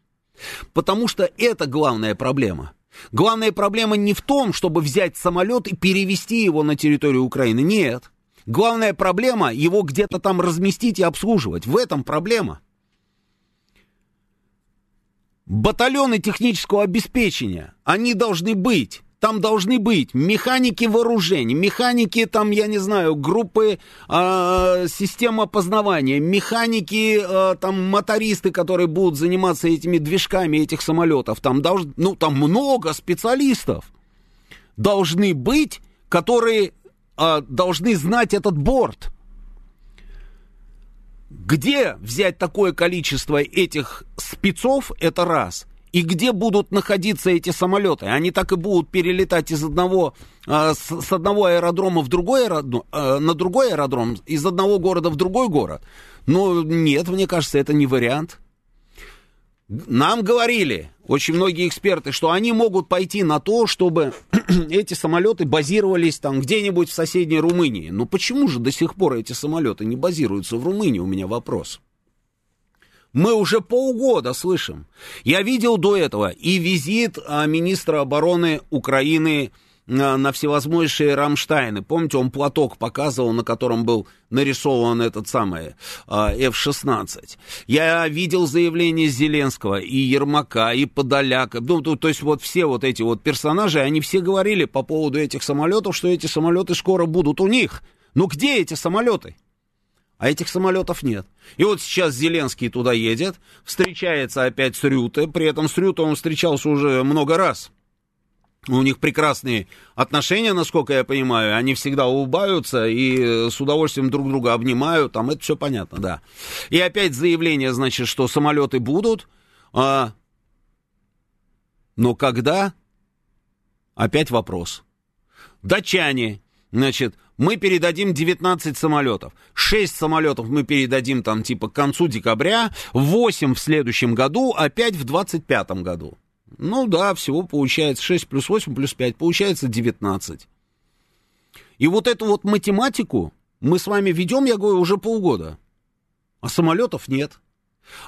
Потому что это главная проблема. Главная проблема не в том, чтобы взять самолет и перевести его на территорию Украины. Нет. Главная проблема его где-то там разместить и обслуживать. В этом проблема. Батальоны технического обеспечения, они должны быть. Там должны быть механики вооружений, механики, там, я не знаю, группы э, систем опознавания, механики, э, там, мотористы, которые будут заниматься этими движками этих самолетов. Там, должны, ну, там много специалистов должны быть, которые э, должны знать этот борт. Где взять такое количество этих спецов, это раз – и где будут находиться эти самолеты? Они так и будут перелетать из одного, э, с, одного аэродрома в другой аэродром, э, на другой аэродром, из одного города в другой город. Но нет, мне кажется, это не вариант. Нам говорили, очень многие эксперты, что они могут пойти на то, чтобы <clears throat> эти самолеты базировались там где-нибудь в соседней Румынии. Но почему же до сих пор эти самолеты не базируются в Румынии, у меня вопрос. Мы уже полгода слышим. Я видел до этого и визит а, министра обороны Украины на, на всевозможные Рамштайны. Помните, он платок показывал, на котором был нарисован этот самый а, F-16. Я видел заявление Зеленского и Ермака, и Подоляка. Ну, то, то есть вот все вот эти вот персонажи, они все говорили по поводу этих самолетов, что эти самолеты скоро будут у них. Ну где эти самолеты? А этих самолетов нет. И вот сейчас Зеленский туда едет, встречается опять с Рюте, при этом с Рюте он встречался уже много раз. У них прекрасные отношения, насколько я понимаю, они всегда улыбаются и с удовольствием друг друга обнимают, там это все понятно, да. И опять заявление, значит, что самолеты будут, а... но когда? Опять вопрос. Датчане, значит, мы передадим 19 самолетов. 6 самолетов мы передадим там типа к концу декабря, 8 в следующем году, а 5 в 25 году. Ну да, всего получается 6 плюс 8 плюс 5, получается 19. И вот эту вот математику мы с вами ведем, я говорю, уже полгода. А самолетов нет.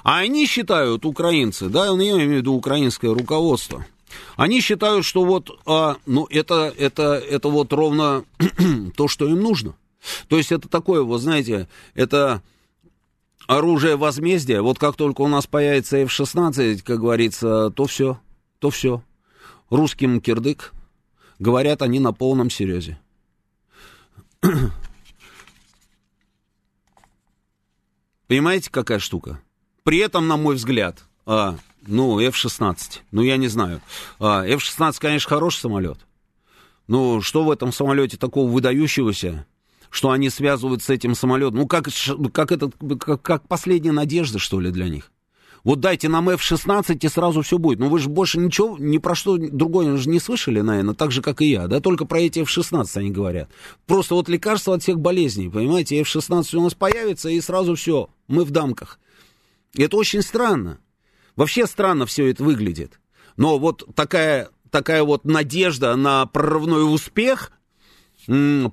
А они считают, украинцы, да, я имею в виду украинское руководство – они считают, что вот, а, ну, это, это, это вот ровно <clears throat> то, что им нужно. То есть это такое, вот знаете, это оружие возмездия. Вот как только у нас появится F-16, как говорится, то все, то все. Русским кирдык. Говорят они на полном серьезе. <clears throat> Понимаете, какая штука? При этом, на мой взгляд, а, ну, F-16, ну, я не знаю. А, F-16, конечно, хороший самолет. Ну, что в этом самолете такого выдающегося, что они связывают с этим самолетом? Ну, как, как, это, как, как последняя надежда, что ли, для них? Вот дайте нам F-16, и сразу все будет. Ну, вы же больше ничего, ни про что другое же не слышали, наверное, так же, как и я, да, только про эти F-16 они говорят. Просто вот лекарство от всех болезней, понимаете, F-16 у нас появится, и сразу все, мы в дамках. Это очень странно. Вообще странно все это выглядит. Но вот такая, такая вот надежда на прорывной успех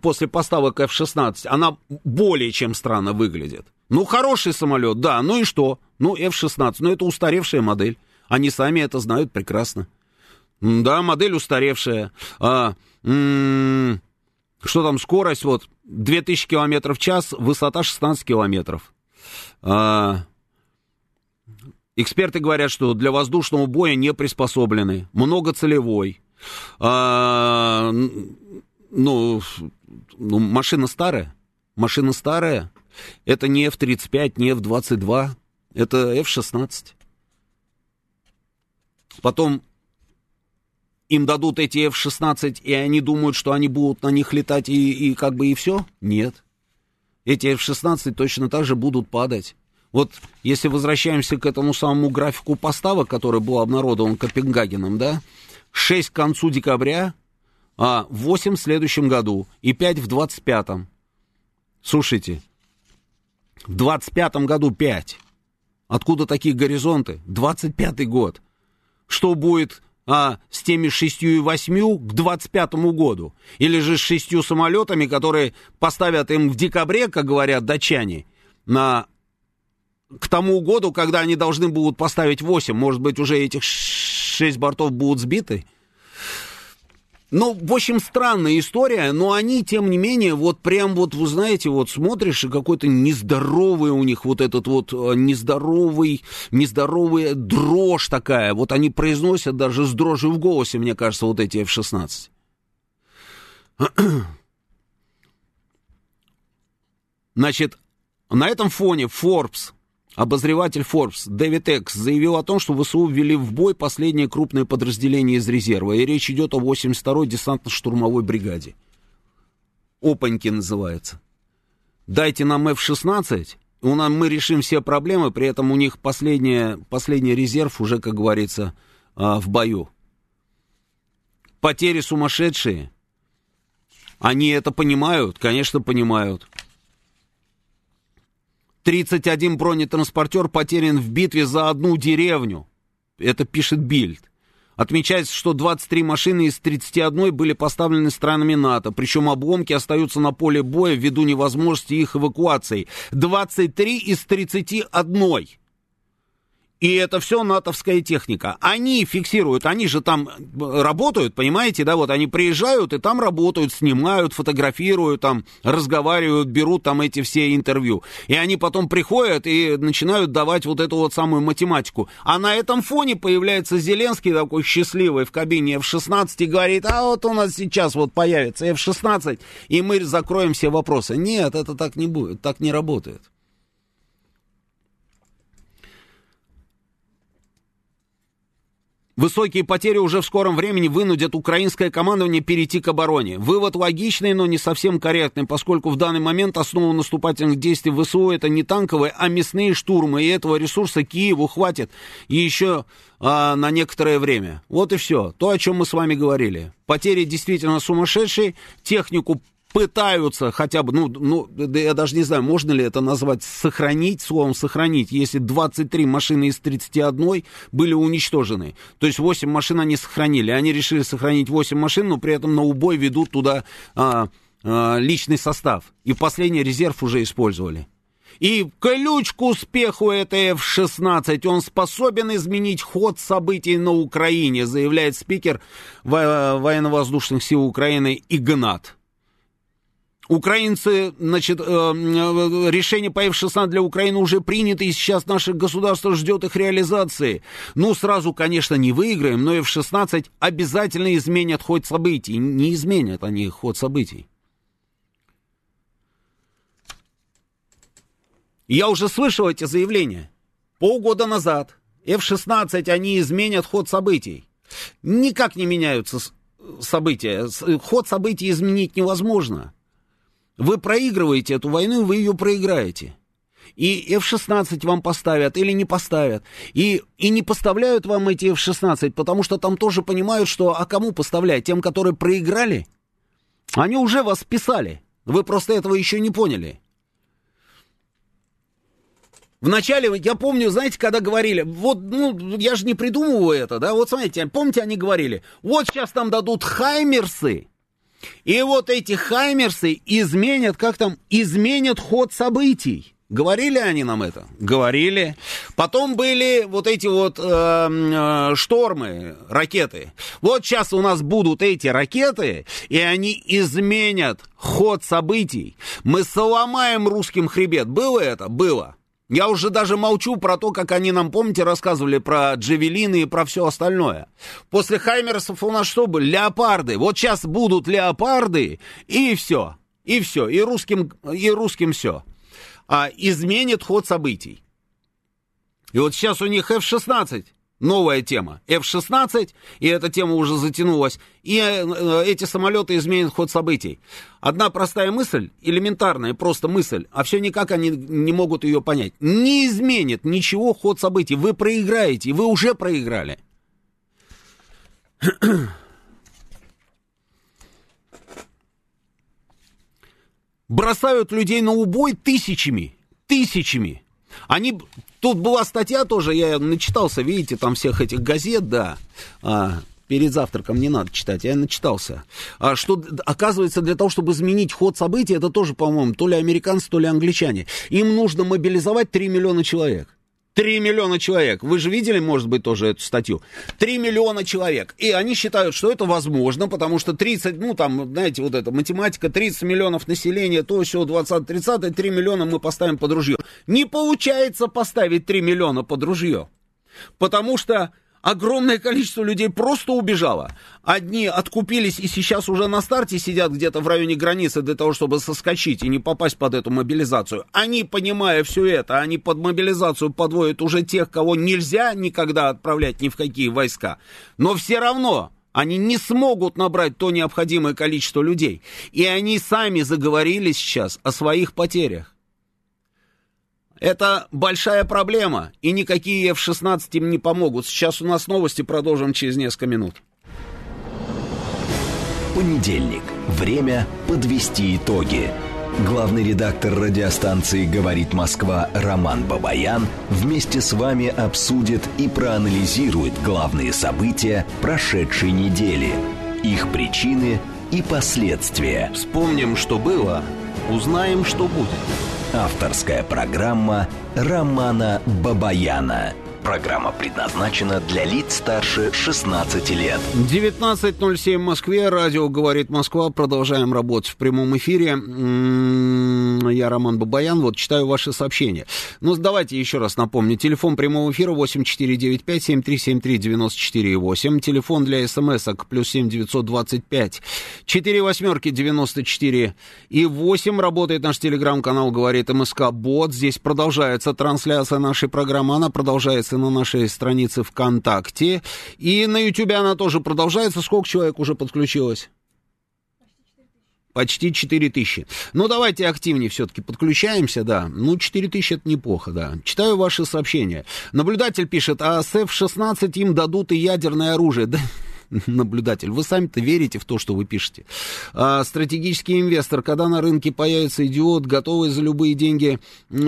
после поставок F-16, она более чем странно выглядит. Ну, хороший самолет, да, ну и что? Ну, F-16, ну это устаревшая модель. Они сами это знают прекрасно. Да, модель устаревшая. А, м- что там, скорость, вот, 2000 км в час, высота 16 километров. А, эксперты говорят, что для воздушного боя не приспособлены. Многоцелевой. А, ну, ну, машина старая. Машина старая. Это не F-35, не F-22, это F-16. Потом им дадут эти F-16, и они думают, что они будут на них летать, и, и как бы и все? Нет. Эти F-16 точно так же будут падать. Вот если возвращаемся к этому самому графику поставок, который был обнародован Копенгагеном, да, 6 к концу декабря, а 8 в следующем году и 5 в 25-м. Слушайте, в 25-м году 5. Откуда такие горизонты? 25-й год. Что будет а, с теми шестью и восьмью к 25-му году? Или же с шестью самолетами, которые поставят им в декабре, как говорят датчане, на к тому году, когда они должны будут поставить 8, может быть, уже этих 6 бортов будут сбиты? Ну, в общем, странная история, но они, тем не менее, вот прям вот, вы знаете, вот смотришь, и какой-то нездоровый у них вот этот вот э, нездоровый, нездоровая дрожь такая. Вот они произносят даже с дрожью в голосе, мне кажется, вот эти F-16. Значит, на этом фоне Forbes Обозреватель Forbes Дэвид Экс заявил о том, что ВСУ ввели в бой последнее крупное подразделение из резерва, и речь идет о 82-й десантно-штурмовой бригаде. Опаньки называется. Дайте нам F-16, у нас, мы решим все проблемы, при этом у них последний, последний резерв уже, как говорится, а, в бою. Потери сумасшедшие. Они это понимают? Конечно, понимают. 31 бронетранспортер потерян в битве за одну деревню. Это пишет Бильд. Отмечается, что 23 машины из 31 были поставлены странами НАТО, причем обломки остаются на поле боя ввиду невозможности их эвакуации. 23 из 31. И это все натовская техника. Они фиксируют, они же там э, работают, понимаете, да, вот они приезжают и там работают, снимают, фотографируют, там разговаривают, берут там эти все интервью. И они потом приходят и начинают давать вот эту вот самую математику. А на этом фоне появляется Зеленский такой счастливый в кабине F-16 и говорит, а вот у нас сейчас вот появится F-16, и мы закроем все вопросы. Нет, это так не будет, так не работает. Высокие потери уже в скором времени вынудят украинское командование перейти к обороне. Вывод логичный, но не совсем корректный, поскольку в данный момент основа наступательных действий ВСУ это не танковые, а мясные штурмы, и этого ресурса Киеву хватит еще а, на некоторое время. Вот и все. То, о чем мы с вами говорили. Потери действительно сумасшедшие, технику пытаются хотя бы, ну, ну, я даже не знаю, можно ли это назвать сохранить, словом сохранить, если 23 машины из 31 были уничтожены. То есть 8 машин они сохранили. Они решили сохранить 8 машин, но при этом на убой ведут туда а, а, личный состав. И последний резерв уже использовали. И ключ к успеху это F-16. Он способен изменить ход событий на Украине, заявляет спикер военно-воздушных сил Украины Игнат. Украинцы, значит, э, э, решение по F-16 для Украины уже принято, и сейчас наше государство ждет их реализации. Ну, сразу, конечно, не выиграем, но F-16 обязательно изменят ход событий. Не изменят они ход событий. Я уже слышал эти заявления. Полгода назад F-16 они изменят ход событий. Никак не меняются события. Ход событий изменить невозможно. Вы проигрываете эту войну, вы ее проиграете. И F-16 вам поставят или не поставят. И, и не поставляют вам эти F-16, потому что там тоже понимают, что а кому поставлять? Тем, которые проиграли? Они уже вас списали. Вы просто этого еще не поняли. Вначале, я помню, знаете, когда говорили, вот, ну, я же не придумываю это, да, вот смотрите, помните, они говорили, вот сейчас нам дадут хаймерсы, и вот эти хаймерсы изменят, как там, изменят ход событий. Говорили они нам это? Говорили. Потом были вот эти вот э, э, штормы, ракеты. Вот сейчас у нас будут эти ракеты, и они изменят ход событий. Мы сломаем русским хребет. Было это? Было. Я уже даже молчу про то, как они нам, помните, рассказывали про джавелины и про все остальное. После Хаймерсов у нас что были? Леопарды. Вот сейчас будут леопарды, и все. И все. И русским, и русским все. А изменит ход событий. И вот сейчас у них F-16 новая тема. F-16, и эта тема уже затянулась, и э, эти самолеты изменят ход событий. Одна простая мысль, элементарная просто мысль, а все никак они не могут ее понять. Не изменит ничего ход событий. Вы проиграете, вы уже проиграли. Бросают людей на убой тысячами, тысячами. Они Тут была статья тоже, я начитался, видите, там всех этих газет, да. А, перед завтраком не надо читать, я начитался. А, что, оказывается, для того, чтобы изменить ход событий, это тоже, по-моему, то ли американцы, то ли англичане. Им нужно мобилизовать 3 миллиона человек. 3 миллиона человек. Вы же видели, может быть, тоже эту статью. 3 миллиона человек. И они считают, что это возможно, потому что 30, ну, там, знаете, вот эта математика, 30 миллионов населения, то все, 20-30, 3 миллиона мы поставим под ружье. Не получается поставить 3 миллиона под ружье. Потому что огромное количество людей просто убежало. Одни откупились и сейчас уже на старте сидят где-то в районе границы для того, чтобы соскочить и не попасть под эту мобилизацию. Они, понимая все это, они под мобилизацию подводят уже тех, кого нельзя никогда отправлять ни в какие войска. Но все равно они не смогут набрать то необходимое количество людей. И они сами заговорили сейчас о своих потерях. Это большая проблема, и никакие F-16 им не помогут. Сейчас у нас новости, продолжим через несколько минут. Понедельник. Время подвести итоги. Главный редактор радиостанции «Говорит Москва» Роман Бабаян вместе с вами обсудит и проанализирует главные события прошедшей недели, их причины и последствия. Вспомним, что было, узнаем, что будет. Авторская программа Романа Бабаяна. Программа предназначена для лиц старше 16 лет. 19.07 в Москве. Радио «Говорит Москва». Продолжаем работать в прямом эфире. М-м, я Роман Бабаян. Вот читаю ваши сообщения. Ну, давайте еще раз напомню. Телефон прямого эфира 8495-7373-94,8. Телефон для смс-ок плюс 7 925 4 восьмерки 94 и 8. Работает наш телеграм-канал «Говорит МСК Бот». Здесь продолжается трансляция нашей программы. Она продолжается на нашей странице ВКонтакте. И на Ютубе она тоже продолжается. Сколько человек уже подключилось? Почти 4 тысячи. Ну, давайте активнее все-таки подключаемся, да. Ну, 4 тысячи это неплохо, да. Читаю ваши сообщения. Наблюдатель пишет, а с F-16 им дадут и ядерное оружие. Да, <laughs> наблюдатель. Вы сами-то верите в то, что вы пишете. А, стратегический инвестор, когда на рынке появится идиот, готовый за любые деньги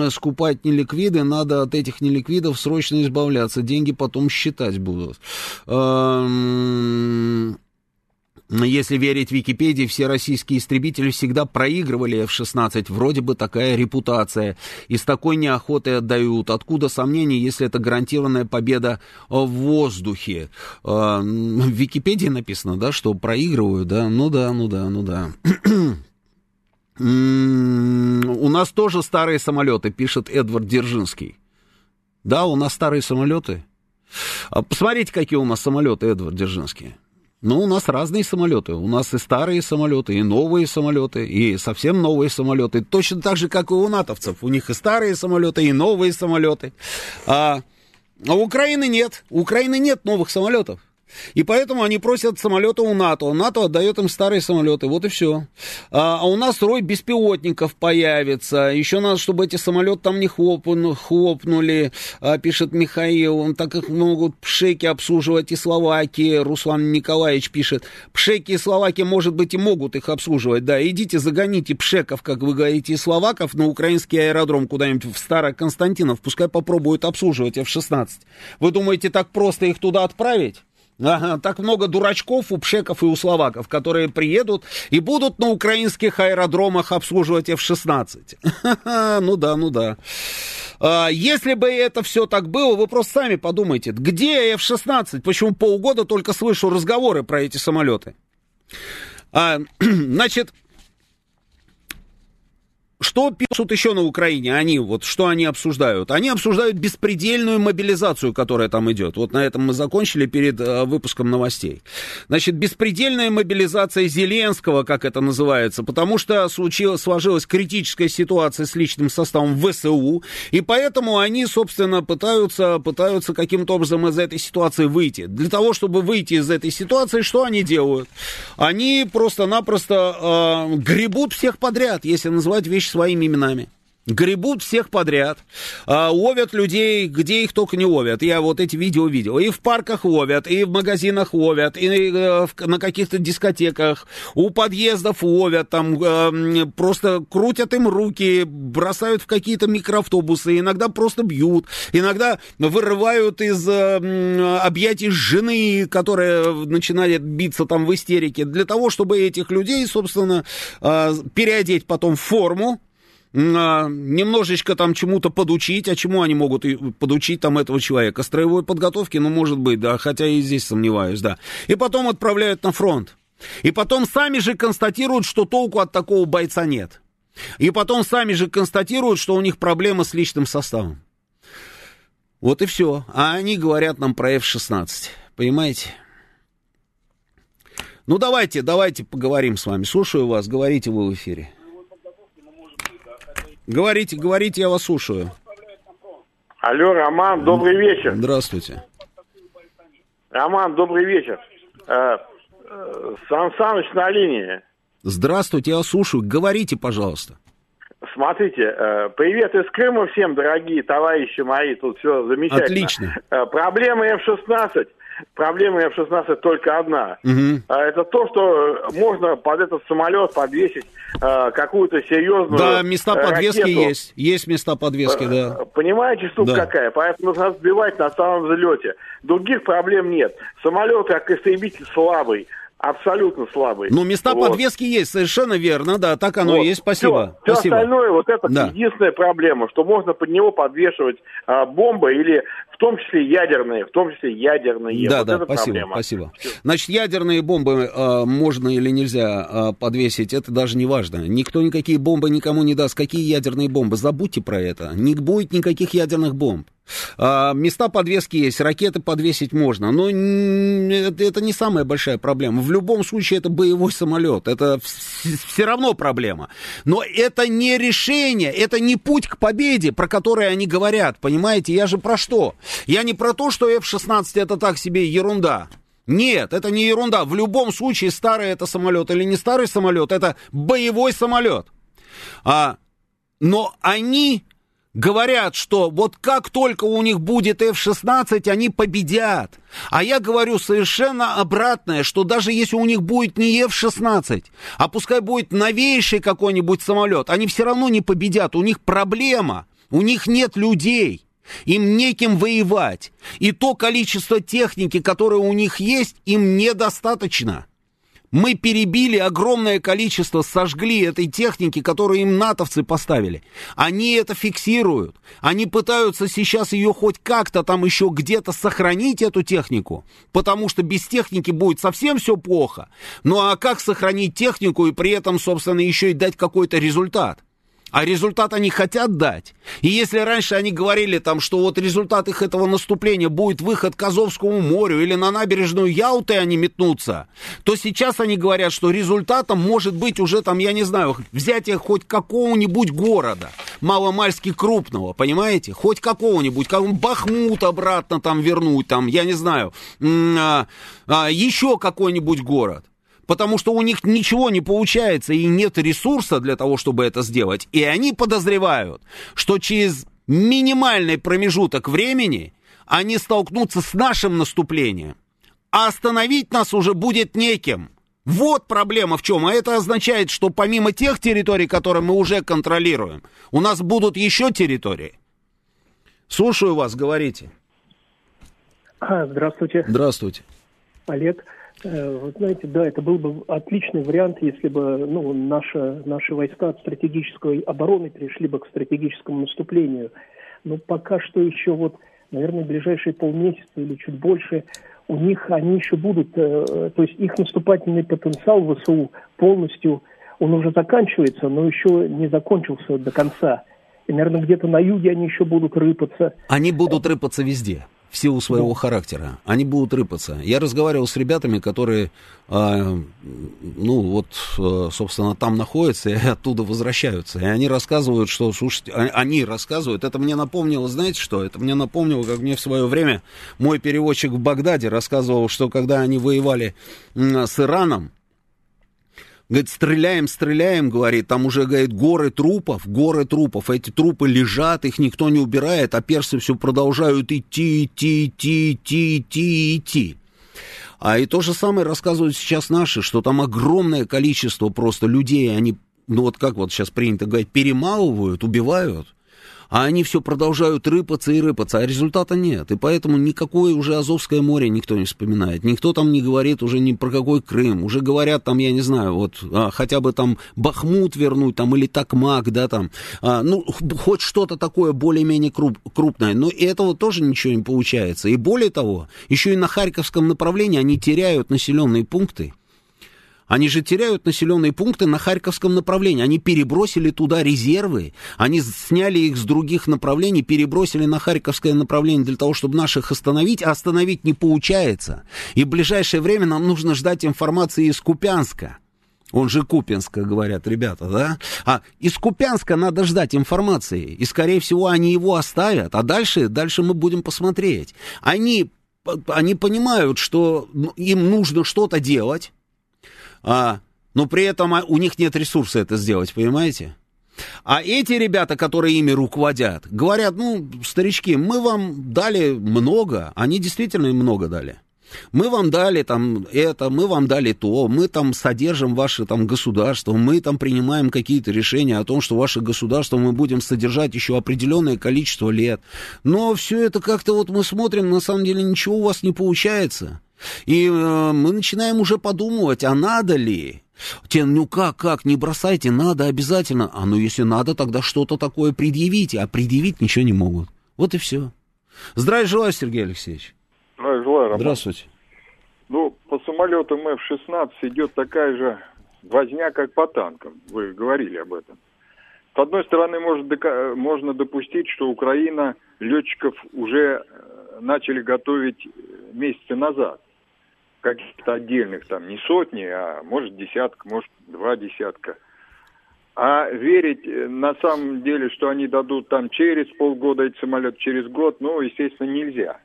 скупать неликвиды, надо от этих неликвидов срочно избавляться. Деньги потом считать будут. А, если верить Википедии, все российские истребители всегда проигрывали F-16. Вроде бы такая репутация. И с такой неохотой отдают. Откуда сомнения, если это гарантированная победа в воздухе? А, в Википедии написано, да, что проигрывают, да? Ну да, ну да, ну да. <clears throat> У нас тоже старые самолеты, пишет Эдвард Держинский. Да, у нас старые самолеты. А посмотрите, какие у нас самолеты, Эдвард Держинский. Ну, у нас разные самолеты. У нас и старые самолеты, и новые самолеты, и совсем новые самолеты. Точно так же, как и у натовцев. У них и старые самолеты, и новые самолеты. А, а у Украины нет. У Украины нет новых самолетов. И поэтому они просят самолеты у НАТО. НАТО отдает им старые самолеты. Вот и все. А, а у нас рой беспилотников появится. Еще надо, чтобы эти самолеты там не хлопну, хлопнули, а, пишет Михаил. Он так как могут пшеки обслуживать и Словакии. Руслан Николаевич пишет. Пшеки и Словакии, может быть, и могут их обслуживать. Да, идите загоните пшеков, как вы говорите, и словаков на украинский аэродром куда-нибудь в Староконстантинов. Пускай попробуют обслуживать F-16. Вы думаете, так просто их туда отправить? Ага, так много дурачков у пшеков и у словаков, которые приедут и будут на украинских аэродромах обслуживать F-16. <laughs> Ну да, ну да. А, если бы это все так было, вы просто сами подумайте, где F-16? Почему полгода только слышу разговоры про эти самолеты? А, <clears throat> значит, что пишут еще на Украине? Они вот что они обсуждают? Они обсуждают беспредельную мобилизацию, которая там идет. Вот на этом мы закончили перед э, выпуском новостей. Значит, беспредельная мобилизация Зеленского, как это называется, потому что случилась, сложилась критическая ситуация с личным составом ВСУ, и поэтому они, собственно, пытаются, пытаются каким-то образом из этой ситуации выйти. Для того, чтобы выйти из этой ситуации, что они делают? Они просто-напросто э, гребут всех подряд, если называть вещи своими именами. Гребут всех подряд, а, ловят людей, где их только не ловят. Я вот эти видео видел. И в парках ловят, и в магазинах ловят, и э, на каких-то дискотеках, у подъездов ловят, там э, просто крутят им руки, бросают в какие-то микроавтобусы, иногда просто бьют, иногда вырывают из э, объятий жены, которая начинает биться там в истерике, для того, чтобы этих людей, собственно, переодеть потом в форму, немножечко там чему-то подучить, а чему они могут подучить там этого человека? Строевой подготовки, ну, может быть, да, хотя и здесь сомневаюсь, да. И потом отправляют на фронт. И потом сами же констатируют, что толку от такого бойца нет. И потом сами же констатируют, что у них проблемы с личным составом. Вот и все. А они говорят нам про F-16. Понимаете? Ну, давайте, давайте поговорим с вами. Слушаю вас, говорите вы в эфире. Говорите, говорите, я вас слушаю. Алло, Роман, добрый вечер. Здравствуйте. Роман, добрый вечер. Э, э, Сан Саныч на линии. Здравствуйте, я слушаю. Говорите, пожалуйста. Смотрите, э, привет из Крыма всем, дорогие товарищи мои, тут все замечательно. Отлично. Проблема F-16 проблема F-16 только одна. Угу. Это то, что можно под этот самолет подвесить а, какую-то серьезную Да, места подвески ракету. есть. Есть места подвески, да. Понимаете, штука да. какая? Поэтому нужно сбивать на самом взлете. Других проблем нет. Самолет как истребитель слабый абсолютно слабый. Ну, места вот. подвески есть, совершенно верно, да, так оно вот. и есть, спасибо. Все, спасибо. все остальное, вот это да. единственная проблема, что можно под него подвешивать а, бомбы или в том числе ядерные, в том числе ядерные. Да, вот да, спасибо, проблема. спасибо. Значит, ядерные бомбы э, можно или нельзя э, подвесить, это даже не важно. Никто никакие бомбы никому не даст. Какие ядерные бомбы? Забудьте про это. Не будет никаких ядерных бомб. А, места подвески есть, ракеты подвесить можно, но это не самая большая проблема. В любом случае это боевой самолет, это все равно проблема. Но это не решение, это не путь к победе, про который они говорят, понимаете? Я же про что? Я не про то, что F-16 это так себе ерунда. Нет, это не ерунда. В любом случае, старый это самолет или не старый самолет, это боевой самолет. А, но они говорят, что вот как только у них будет F-16, они победят. А я говорю совершенно обратное, что даже если у них будет не F-16, а пускай будет новейший какой-нибудь самолет, они все равно не победят. У них проблема, у них нет людей. Им неким воевать. И то количество техники, которое у них есть, им недостаточно. Мы перебили огромное количество, сожгли этой техники, которую им натовцы поставили. Они это фиксируют. Они пытаются сейчас ее хоть как-то там еще где-то сохранить, эту технику, потому что без техники будет совсем все плохо. Ну а как сохранить технику и при этом, собственно, еще и дать какой-то результат? А результат они хотят дать. И если раньше они говорили там, что вот результат их этого наступления будет выход к Азовскому морю или на набережную Яуты они метнутся, то сейчас они говорят, что результатом может быть уже там, я не знаю, взятие хоть какого-нибудь города, маломальски крупного, понимаете? Хоть какого-нибудь, как Бахмут обратно там вернуть, там, я не знаю, а, а, еще какой-нибудь город потому что у них ничего не получается и нет ресурса для того, чтобы это сделать. И они подозревают, что через минимальный промежуток времени они столкнутся с нашим наступлением. А остановить нас уже будет неким. Вот проблема в чем. А это означает, что помимо тех территорий, которые мы уже контролируем, у нас будут еще территории. Слушаю вас, говорите. Здравствуйте. Здравствуйте. Олег. Э, вы знаете, да, это был бы отличный вариант, если бы ну, наши, наши войска от стратегической обороны перешли бы к стратегическому наступлению. Но пока что еще вот, наверное, в ближайшие полмесяца или чуть больше у них они еще будут, э, то есть их наступательный потенциал ВСУ полностью, он уже заканчивается, но еще не закончился до конца. И, наверное, где-то на юге они еще будут рыпаться. Они будут рыпаться везде в силу своего характера. Они будут рыпаться. Я разговаривал с ребятами, которые, э, ну, вот, э, собственно, там находятся и оттуда возвращаются. И они рассказывают, что, слушайте, а, они рассказывают, это мне напомнило, знаете что? Это мне напомнило, как мне в свое время мой переводчик в Багдаде рассказывал, что когда они воевали с Ираном, Говорит, стреляем, стреляем, говорит, там уже, говорит, горы трупов, горы трупов. Эти трупы лежат, их никто не убирает, а персы все продолжают идти, идти, идти, идти, идти, идти. А и то же самое рассказывают сейчас наши, что там огромное количество просто людей, они, ну вот как вот сейчас принято говорить, перемалывают, убивают а они все продолжают рыпаться и рыпаться, а результата нет. И поэтому никакое уже Азовское море никто не вспоминает. Никто там не говорит уже ни про какой Крым. Уже говорят там, я не знаю, вот а, хотя бы там Бахмут вернуть там или Такмак, да, там. А, ну, хоть что-то такое более-менее круп, крупное. Но этого тоже ничего не получается. И более того, еще и на Харьковском направлении они теряют населенные пункты. Они же теряют населенные пункты на Харьковском направлении. Они перебросили туда резервы, они сняли их с других направлений, перебросили на Харьковское направление для того, чтобы наших остановить, а остановить не получается. И в ближайшее время нам нужно ждать информации из Купянска. Он же Купинска, говорят ребята, да? А из Купянска надо ждать информации. И, скорее всего, они его оставят. А дальше, дальше мы будем посмотреть. Они, они понимают, что им нужно что-то делать а, но при этом а, у них нет ресурса это сделать, понимаете? А эти ребята, которые ими руководят, говорят, ну, старички, мы вам дали много, они действительно много дали. Мы вам дали там это, мы вам дали то, мы там содержим ваше там государство, мы там принимаем какие-то решения о том, что ваше государство мы будем содержать еще определенное количество лет. Но все это как-то вот мы смотрим, на самом деле ничего у вас не получается. И э, мы начинаем уже подумывать, а надо ли? Те, ну как, как, не бросайте, надо обязательно. А ну если надо, тогда что-то такое предъявите, а предъявить ничего не могут. Вот и все. Здравия желаю, Сергей Алексеевич. Здравия желаю, Роман. Здравствуйте. Ну, по самолетам F-16 идет такая же возня, как по танкам. Вы говорили об этом. С одной стороны, может, можно допустить, что Украина летчиков уже э, начали готовить месяцы назад каких-то отдельных, там, не сотни, а может десятка, может два десятка. А верить э, на самом деле, что они дадут там через полгода эти самолеты, через год, ну, естественно, нельзя.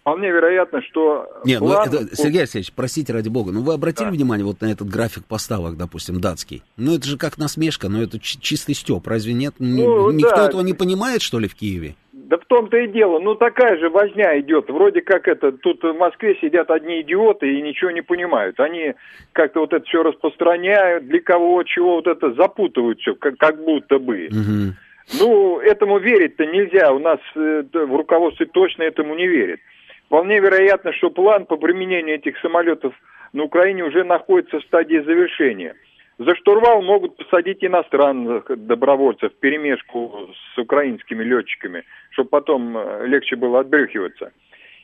Вполне вероятно, что... Нет, ну, план... ну, это, Сергей Алексеевич, простите ради бога, ну вы обратили да. внимание вот на этот график поставок, допустим, датский? Ну это же как насмешка, но это чистый степ, разве нет? Ну, Никто да. этого не понимает, что ли, в Киеве? Да в том-то и дело, ну такая же возня идет. Вроде как это, тут в Москве сидят одни идиоты и ничего не понимают. Они как-то вот это все распространяют, для кого, чего вот это запутывают все, как, как будто бы. Угу. Ну, этому верить-то нельзя. У нас э, в руководстве точно этому не верит. Вполне вероятно, что план по применению этих самолетов на Украине уже находится в стадии завершения. За штурвал могут посадить иностранных добровольцев в перемешку с украинскими летчиками, чтобы потом э, легче было отбрехиваться.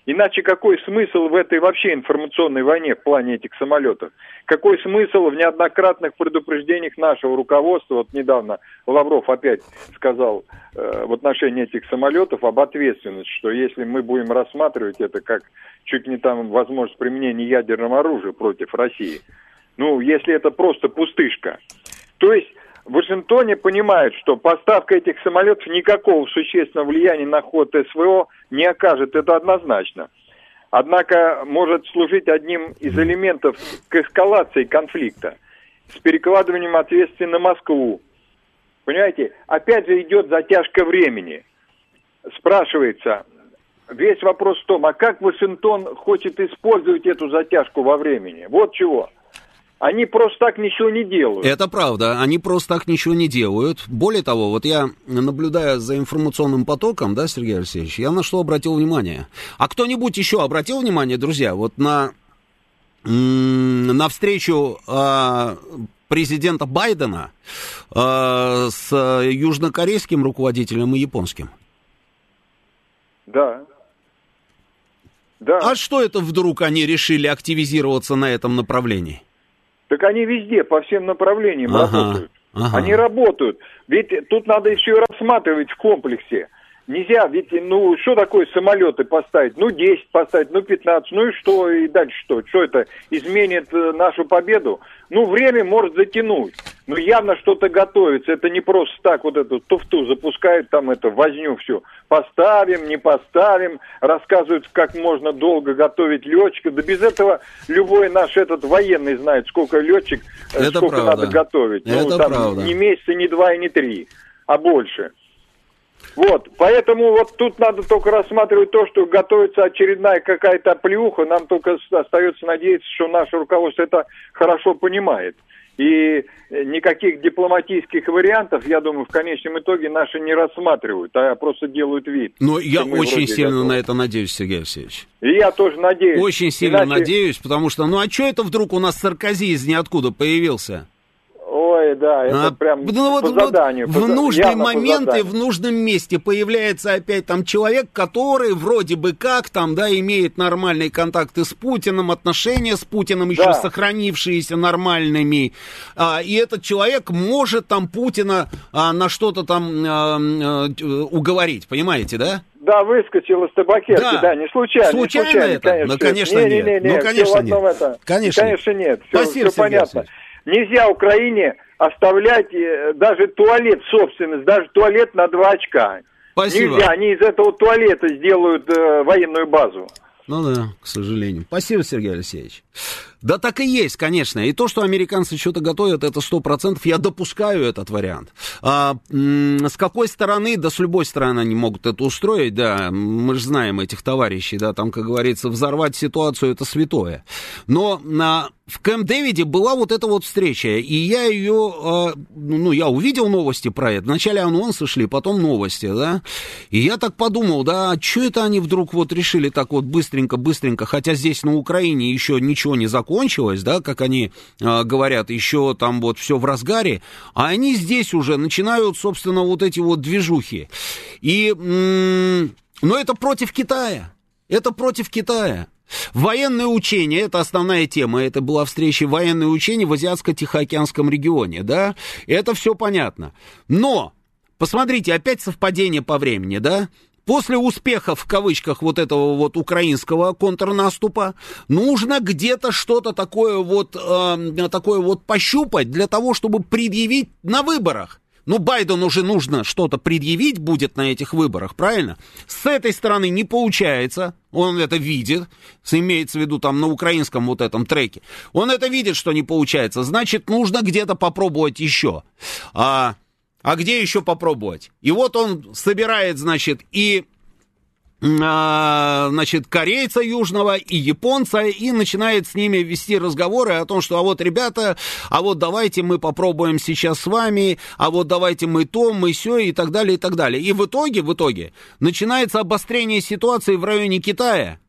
Иначе какой смысл в этой вообще информационной войне в плане этих самолетов? Какой смысл в неоднократных предупреждениях нашего руководства? Вот недавно Лавров опять сказал э, в отношении этих самолетов об ответственности, что если мы будем рассматривать это как чуть не там возможность применения ядерного оружия против России, ну, если это просто пустышка. То есть в Вашингтоне понимают, что поставка этих самолетов никакого существенного влияния на ход СВО не окажет, это однозначно. Однако может служить одним из элементов к эскалации конфликта с перекладыванием ответственности на Москву. Понимаете, опять же идет затяжка времени. Спрашивается, весь вопрос в том, а как Вашингтон хочет использовать эту затяжку во времени? Вот чего. Они просто так ничего не делают. Это правда, они просто так ничего не делают. Более того, вот я, наблюдая за информационным потоком, да, Сергей Алексеевич, я на что обратил внимание. А кто-нибудь еще обратил внимание, друзья, вот на, на встречу э, президента Байдена э, с южнокорейским руководителем и японским? Да. Да. А что это вдруг они решили активизироваться на этом направлении? Так они везде, по всем направлениям ага, работают. Ага. Они работают. Ведь тут надо все рассматривать в комплексе. Нельзя, ведь, ну, что такое самолеты поставить? Ну, 10 поставить, ну, 15, ну и что, и дальше что? Что это, изменит э, нашу победу? Ну, время может затянуть. Но явно что-то готовится. Это не просто так вот эту туфту запускают, там это возню все. Поставим, не поставим, рассказывают, как можно долго готовить летчика. Да без этого любой наш этот военный знает, сколько летчик, э, это сколько правда. надо готовить. Это ну, там правда. не месяца, не два и не три, а больше. Вот, поэтому вот тут надо только рассматривать то, что готовится очередная какая-то плюха. Нам только остается надеяться, что наше руководство это хорошо понимает. И никаких дипломатических вариантов, я думаю, в конечном итоге наши не рассматривают, а просто делают вид. Но я очень сильно готовы. на это надеюсь, Сергей Алексеевич. И я тоже надеюсь. Очень сильно Иначе... надеюсь, потому что, ну а что это вдруг у нас Саркози из ниоткуда появился? Ой, да, это а, прям ну, вот, по заданию. Вот, в нужный момент и в нужном месте появляется опять там человек, который вроде бы как там, да, имеет нормальные контакты с Путиным, отношения с Путиным еще да. сохранившиеся нормальными. А, и этот человек может там Путина а, на что-то там а, а, уговорить, понимаете, да? Да, выскочил из табакерки, да, да не случайно. Случайно, не случайно это? Конечно, ну, конечно, не, нет. Не, не, не, ну, конечно, нет. Это. Конечно, конечно нет. Все, Спасибо, все понятно. Алексеевич. Нельзя Украине оставлять э, даже туалет собственность, даже туалет на два очка. Спасибо. Нельзя, они из этого туалета сделают э, военную базу. Ну да, к сожалению. Спасибо, Сергей Алексеевич. Да так и есть, конечно. И то, что американцы что-то готовят, это сто процентов. Я допускаю этот вариант. А, с какой стороны, да с любой стороны они могут это устроить, да. Мы же знаем этих товарищей, да, там, как говорится, взорвать ситуацию это святое. Но на в Кэмп Дэвиде была вот эта вот встреча, и я ее, а, ну, я увидел новости про это. Вначале анонсы шли, потом новости, да. И я так подумал, да, а что это они вдруг вот решили так вот быстренько-быстренько, хотя здесь на Украине еще ничего не закончилось, да, как они а, говорят, еще там вот все в разгаре, а они здесь уже начинают, собственно, вот эти вот движухи. И, но это против Китая, это против Китая. Военные учения, это основная тема, это была встреча военные учения в Азиатско-Тихоокеанском регионе, да, это все понятно. Но, посмотрите, опять совпадение по времени, да, После успеха, в кавычках, вот этого вот украинского контрнаступа, нужно где-то что-то такое вот, э, такое вот пощупать для того, чтобы предъявить на выборах. Ну, Байдену уже нужно что-то предъявить будет на этих выборах, правильно? С этой стороны не получается, он это видит, имеется в виду там на украинском вот этом треке. Он это видит, что не получается, значит, нужно где-то попробовать еще. А, а где еще попробовать? И вот он собирает, значит, и а, значит, корейца южного и японца, и начинает с ними вести разговоры о том, что а вот, ребята, а вот давайте мы попробуем сейчас с вами, а вот давайте мы то, мы все, и так далее, и так далее. И в итоге, в итоге, начинается обострение ситуации в районе Китая.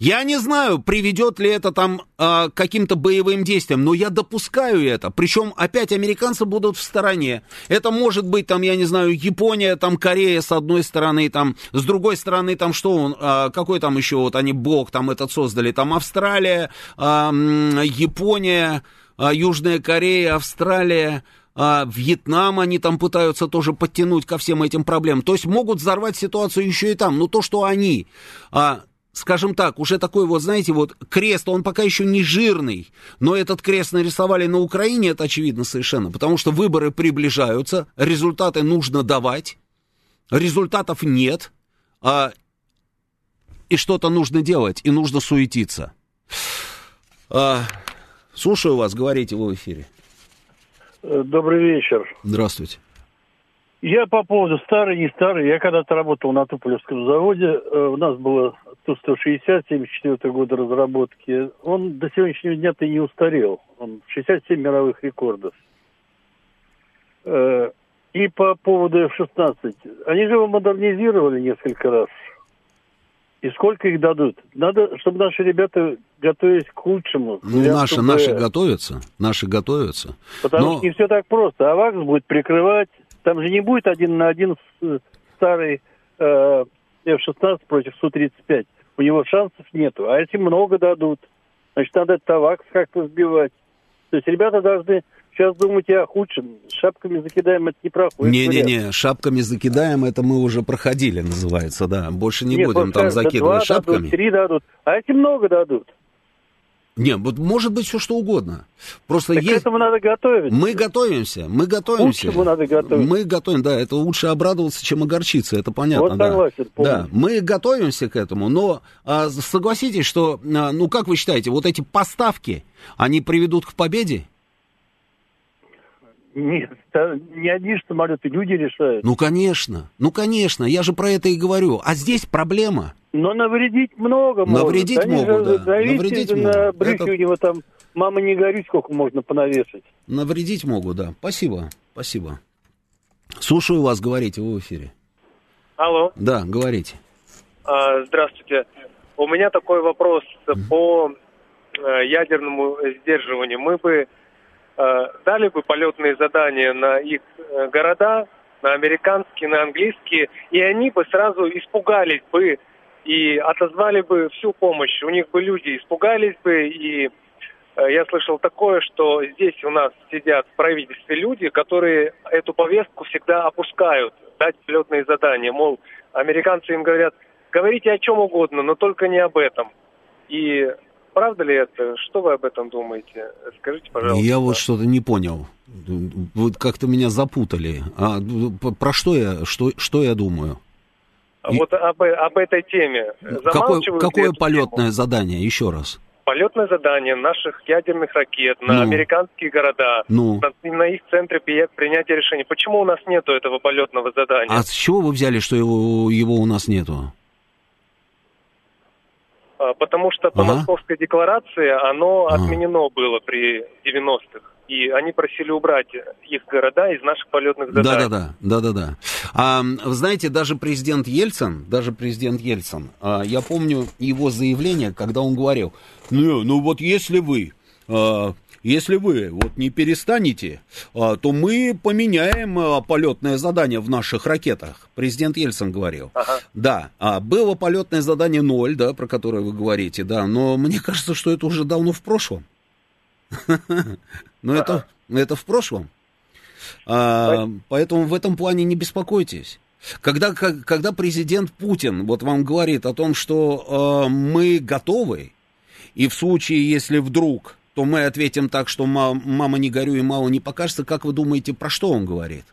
Я не знаю, приведет ли это там э, к каким-то боевым действиям, но я допускаю это. Причем опять американцы будут в стороне. Это может быть там, я не знаю, Япония, там Корея с одной стороны, там с другой стороны, там что он, э, какой там еще вот они блок там этот создали, там Австралия, э, Япония, э, Южная Корея, Австралия. А, Вьетнам они там пытаются тоже подтянуть ко всем этим проблемам. То есть могут взорвать ситуацию еще и там. Но то, что они а, скажем так, уже такой вот, знаете, вот крест, он пока еще не жирный, но этот крест нарисовали на Украине, это очевидно совершенно, потому что выборы приближаются, результаты нужно давать, результатов нет, а, и что-то нужно делать, и нужно суетиться. А, слушаю вас, говорите вы в эфире. Добрый вечер. Здравствуйте. Я по поводу старый, не старый. Я когда-то работал на Туполевском заводе. Э, у нас было Ту-160, 74 года разработки. Он до сегодняшнего дня-то не устарел. Он 67 мировых рекордов. Э, и по поводу F-16. Они же его модернизировали несколько раз. И сколько их дадут? Надо, чтобы наши ребята готовились к лучшему. Ну, наши, наши готовятся, наши готовятся. Потому Но... что не все так просто. АВАКС будет прикрывать, там же не будет один на один старый э, F-16 против Су-35. У него шансов нету. А если много дадут, значит, надо Тавакс как-то сбивать. То есть ребята должны сейчас думать о худшем. Шапками закидаем, это не проходит. Не-не-не, шапками закидаем, это мы уже проходили, называется, да. Больше не Нет, будем там закидывать шапками. Дадут, три дадут, а эти много дадут. Не, вот может быть все что угодно. Просто так есть... к этому надо готовиться. Мы готовимся, мы готовимся. Лучшему надо готовиться. Мы готовим, да, это лучше обрадоваться, чем огорчиться, это понятно. Вот согласен, да. да, мы готовимся к этому, но а, согласитесь, что, а, ну как вы считаете, вот эти поставки, они приведут к победе? Нет, не одни же самолеты, люди решают. Ну, конечно, ну, конечно, я же про это и говорю. А здесь проблема. Но навредить много Навредить могут. Они могут, да. Навредить на брюхе это... у него там, мама не горюй, сколько можно понавешать. Навредить могут, да. Спасибо, спасибо. Слушаю вас, говорите, вы в эфире. Алло. Да, говорите. А, здравствуйте. У меня такой вопрос mm-hmm. по э, ядерному сдерживанию. Мы бы дали бы полетные задания на их э, города, на американские, на английские, и они бы сразу испугались бы и отозвали бы всю помощь. У них бы люди испугались бы, и э, я слышал такое, что здесь у нас сидят в правительстве люди, которые эту повестку всегда опускают, дать полетные задания. Мол, американцы им говорят, говорите о чем угодно, но только не об этом. И Правда ли это? Что вы об этом думаете? Скажите, пожалуйста. Я вот что-то не понял. Вы как-то меня запутали. А про что я, что, что я думаю? И... Вот об, об этой теме. Какое, какое полетное тему? задание? Еще раз. Полетное задание наших ядерных ракет на ну, американские города, ну. на, на их центры принятия решений. Почему у нас нету этого полетного задания? А с чего вы взяли, что его, его у нас нету? А, потому что по ага. Московской декларации оно ага. отменено было при 90-х. И они просили убрать их города из наших полетных заданий. Да-да-да, да-да-да. А, вы знаете, даже президент Ельцин, даже президент Ельцин, а, я помню его заявление, когда он говорил, ну, ну вот если вы а, если вы вот не перестанете, а, то мы поменяем а, полетное задание в наших ракетах. Президент Ельцин говорил. Ага. Да, а было полетное задание ноль, да, про которое вы говорите, да, но мне кажется, что это уже давно в прошлом. <laughs> Но это, это в прошлом. Поэтому в этом плане не беспокойтесь. Когда, когда президент Путин вот вам говорит о том, что э, мы готовы, и в случае, если вдруг то мы ответим так, что мама, не горюй и мало не покажется. Как вы думаете, про что он говорит?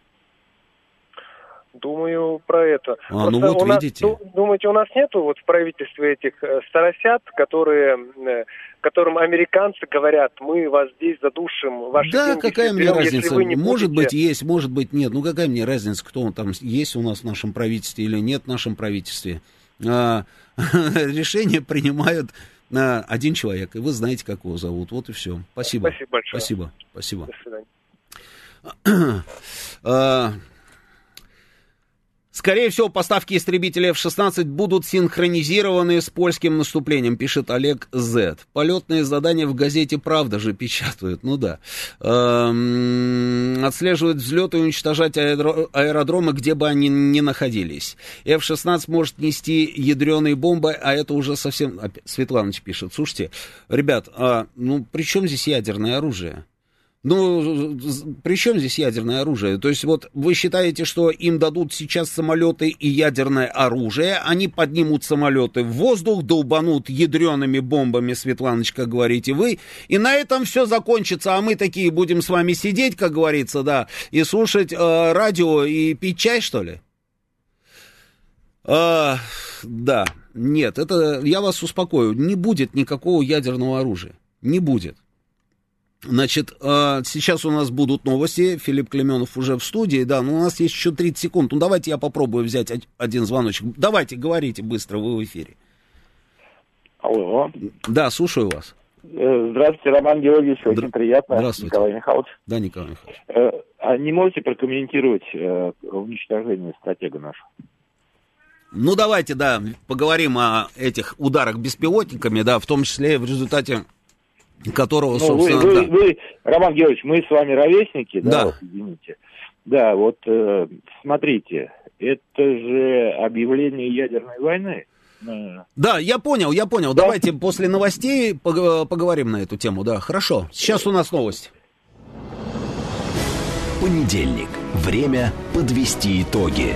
Думаю, про это. А, ну вот нас, видите. Думаете, у нас нету вот в правительстве этих э, старосят, которые, э, которым американцы говорят, мы вас здесь задушим, ваши Да, деньги какая мне разница? Вы не может будете... быть есть, может быть нет. Ну какая мне разница, кто он там есть у нас в нашем правительстве или нет в нашем правительстве? А, <laughs> решение принимают один человек, и вы знаете, как его зовут. Вот и все. Спасибо. Спасибо большое. Спасибо. Спасибо. До свидания. <clears throat> Скорее всего, поставки истребителей F-16 будут синхронизированы с польским наступлением, пишет Олег З. Полетные задания в газете «Правда» же печатают, ну да. Эм, отслеживают взлеты и уничтожать аэродромы, где бы они ни находились. F-16 может нести ядреные бомбы, а это уже совсем... Светланыч пишет, слушайте, ребят, а, ну при чем здесь ядерное оружие? Ну, при чем здесь ядерное оружие? То есть вот вы считаете, что им дадут сейчас самолеты и ядерное оружие, они поднимут самолеты в воздух, долбанут ядреными бомбами, Светланочка, говорите вы, и на этом все закончится, а мы такие будем с вами сидеть, как говорится, да, и слушать э, радио и пить чай, что ли? А, да, нет, это я вас успокою, не будет никакого ядерного оружия, не будет. Значит, а, сейчас у нас будут новости. Филипп Клеменов уже в студии, да, но у нас есть еще 30 секунд. Ну, давайте я попробую взять один звоночек. Давайте, говорите быстро, вы в эфире. Алло. Да, слушаю вас. Э, здравствуйте, Роман Георгиевич, очень Здра... приятно. Здравствуйте. Николай Михайлович. Да, Николай Михайлович. Э, а не можете прокомментировать э, уничтожение стратега нашего? Ну, давайте, да, поговорим о этих ударах беспилотниками, да, в том числе в результате которого, ну, собственно, вы, да. вы, вы, Роман Георгиевич, мы с вами ровесники, да, да. Вот, извините. Да, вот э, смотрите, это же объявление ядерной войны. Да, я понял, я понял. Да? Давайте после новостей поговорим на эту тему, да. Хорошо. Сейчас у нас новость. Понедельник. Время подвести итоги.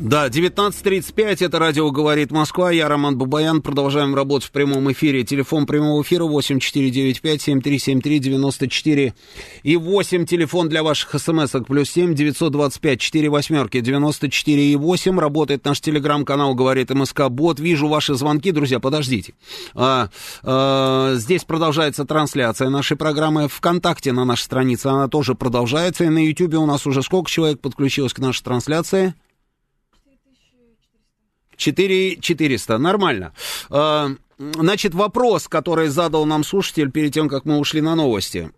Да, 19.35, это радио «Говорит Москва», я Роман Бабаян, продолжаем работать в прямом эфире. Телефон прямого эфира 8495-7373-94 и 8, телефон для ваших смс-ок, плюс 7 925 4 восьмерки 94 и 8, работает наш телеграм-канал «Говорит МСК Бот». Вижу ваши звонки, друзья, подождите. А, а, здесь продолжается трансляция нашей программы ВКонтакте на нашей странице, она тоже продолжается, и на Ютьюбе у нас уже сколько человек подключилось к нашей трансляции? 4 400, нормально. А, значит, вопрос, который задал нам слушатель перед тем, как мы ушли на новости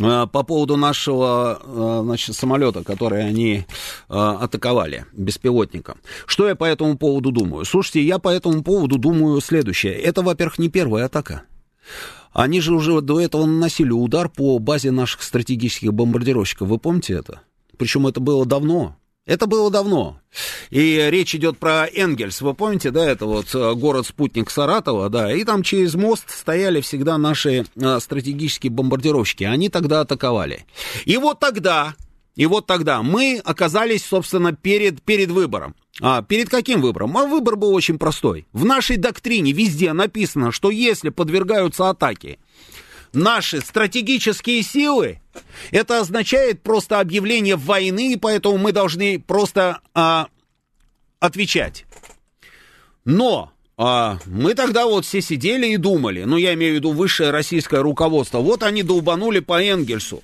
а, по поводу нашего а, значит, самолета, который они атаковали, беспилотника. Что я по этому поводу думаю? Слушайте, я по этому поводу думаю следующее. Это, во-первых, не первая атака. Они же уже до этого наносили удар по базе наших стратегических бомбардировщиков. Вы помните это? Причем это было давно. Это было давно. И речь идет про Энгельс. Вы помните, да, это вот э, город-спутник Саратова, да, и там через мост стояли всегда наши а, стратегические бомбардировщики. Они тогда атаковали. И вот тогда, и вот тогда мы оказались, собственно, перед, перед выбором. А перед каким выбором? А выбор был очень простой. В нашей доктрине везде написано, что если подвергаются атаке наши стратегические силы, это означает просто объявление войны, и поэтому мы должны просто а, отвечать. Но а мы тогда вот все сидели и думали, ну, я имею в виду высшее российское руководство, вот они долбанули по Энгельсу.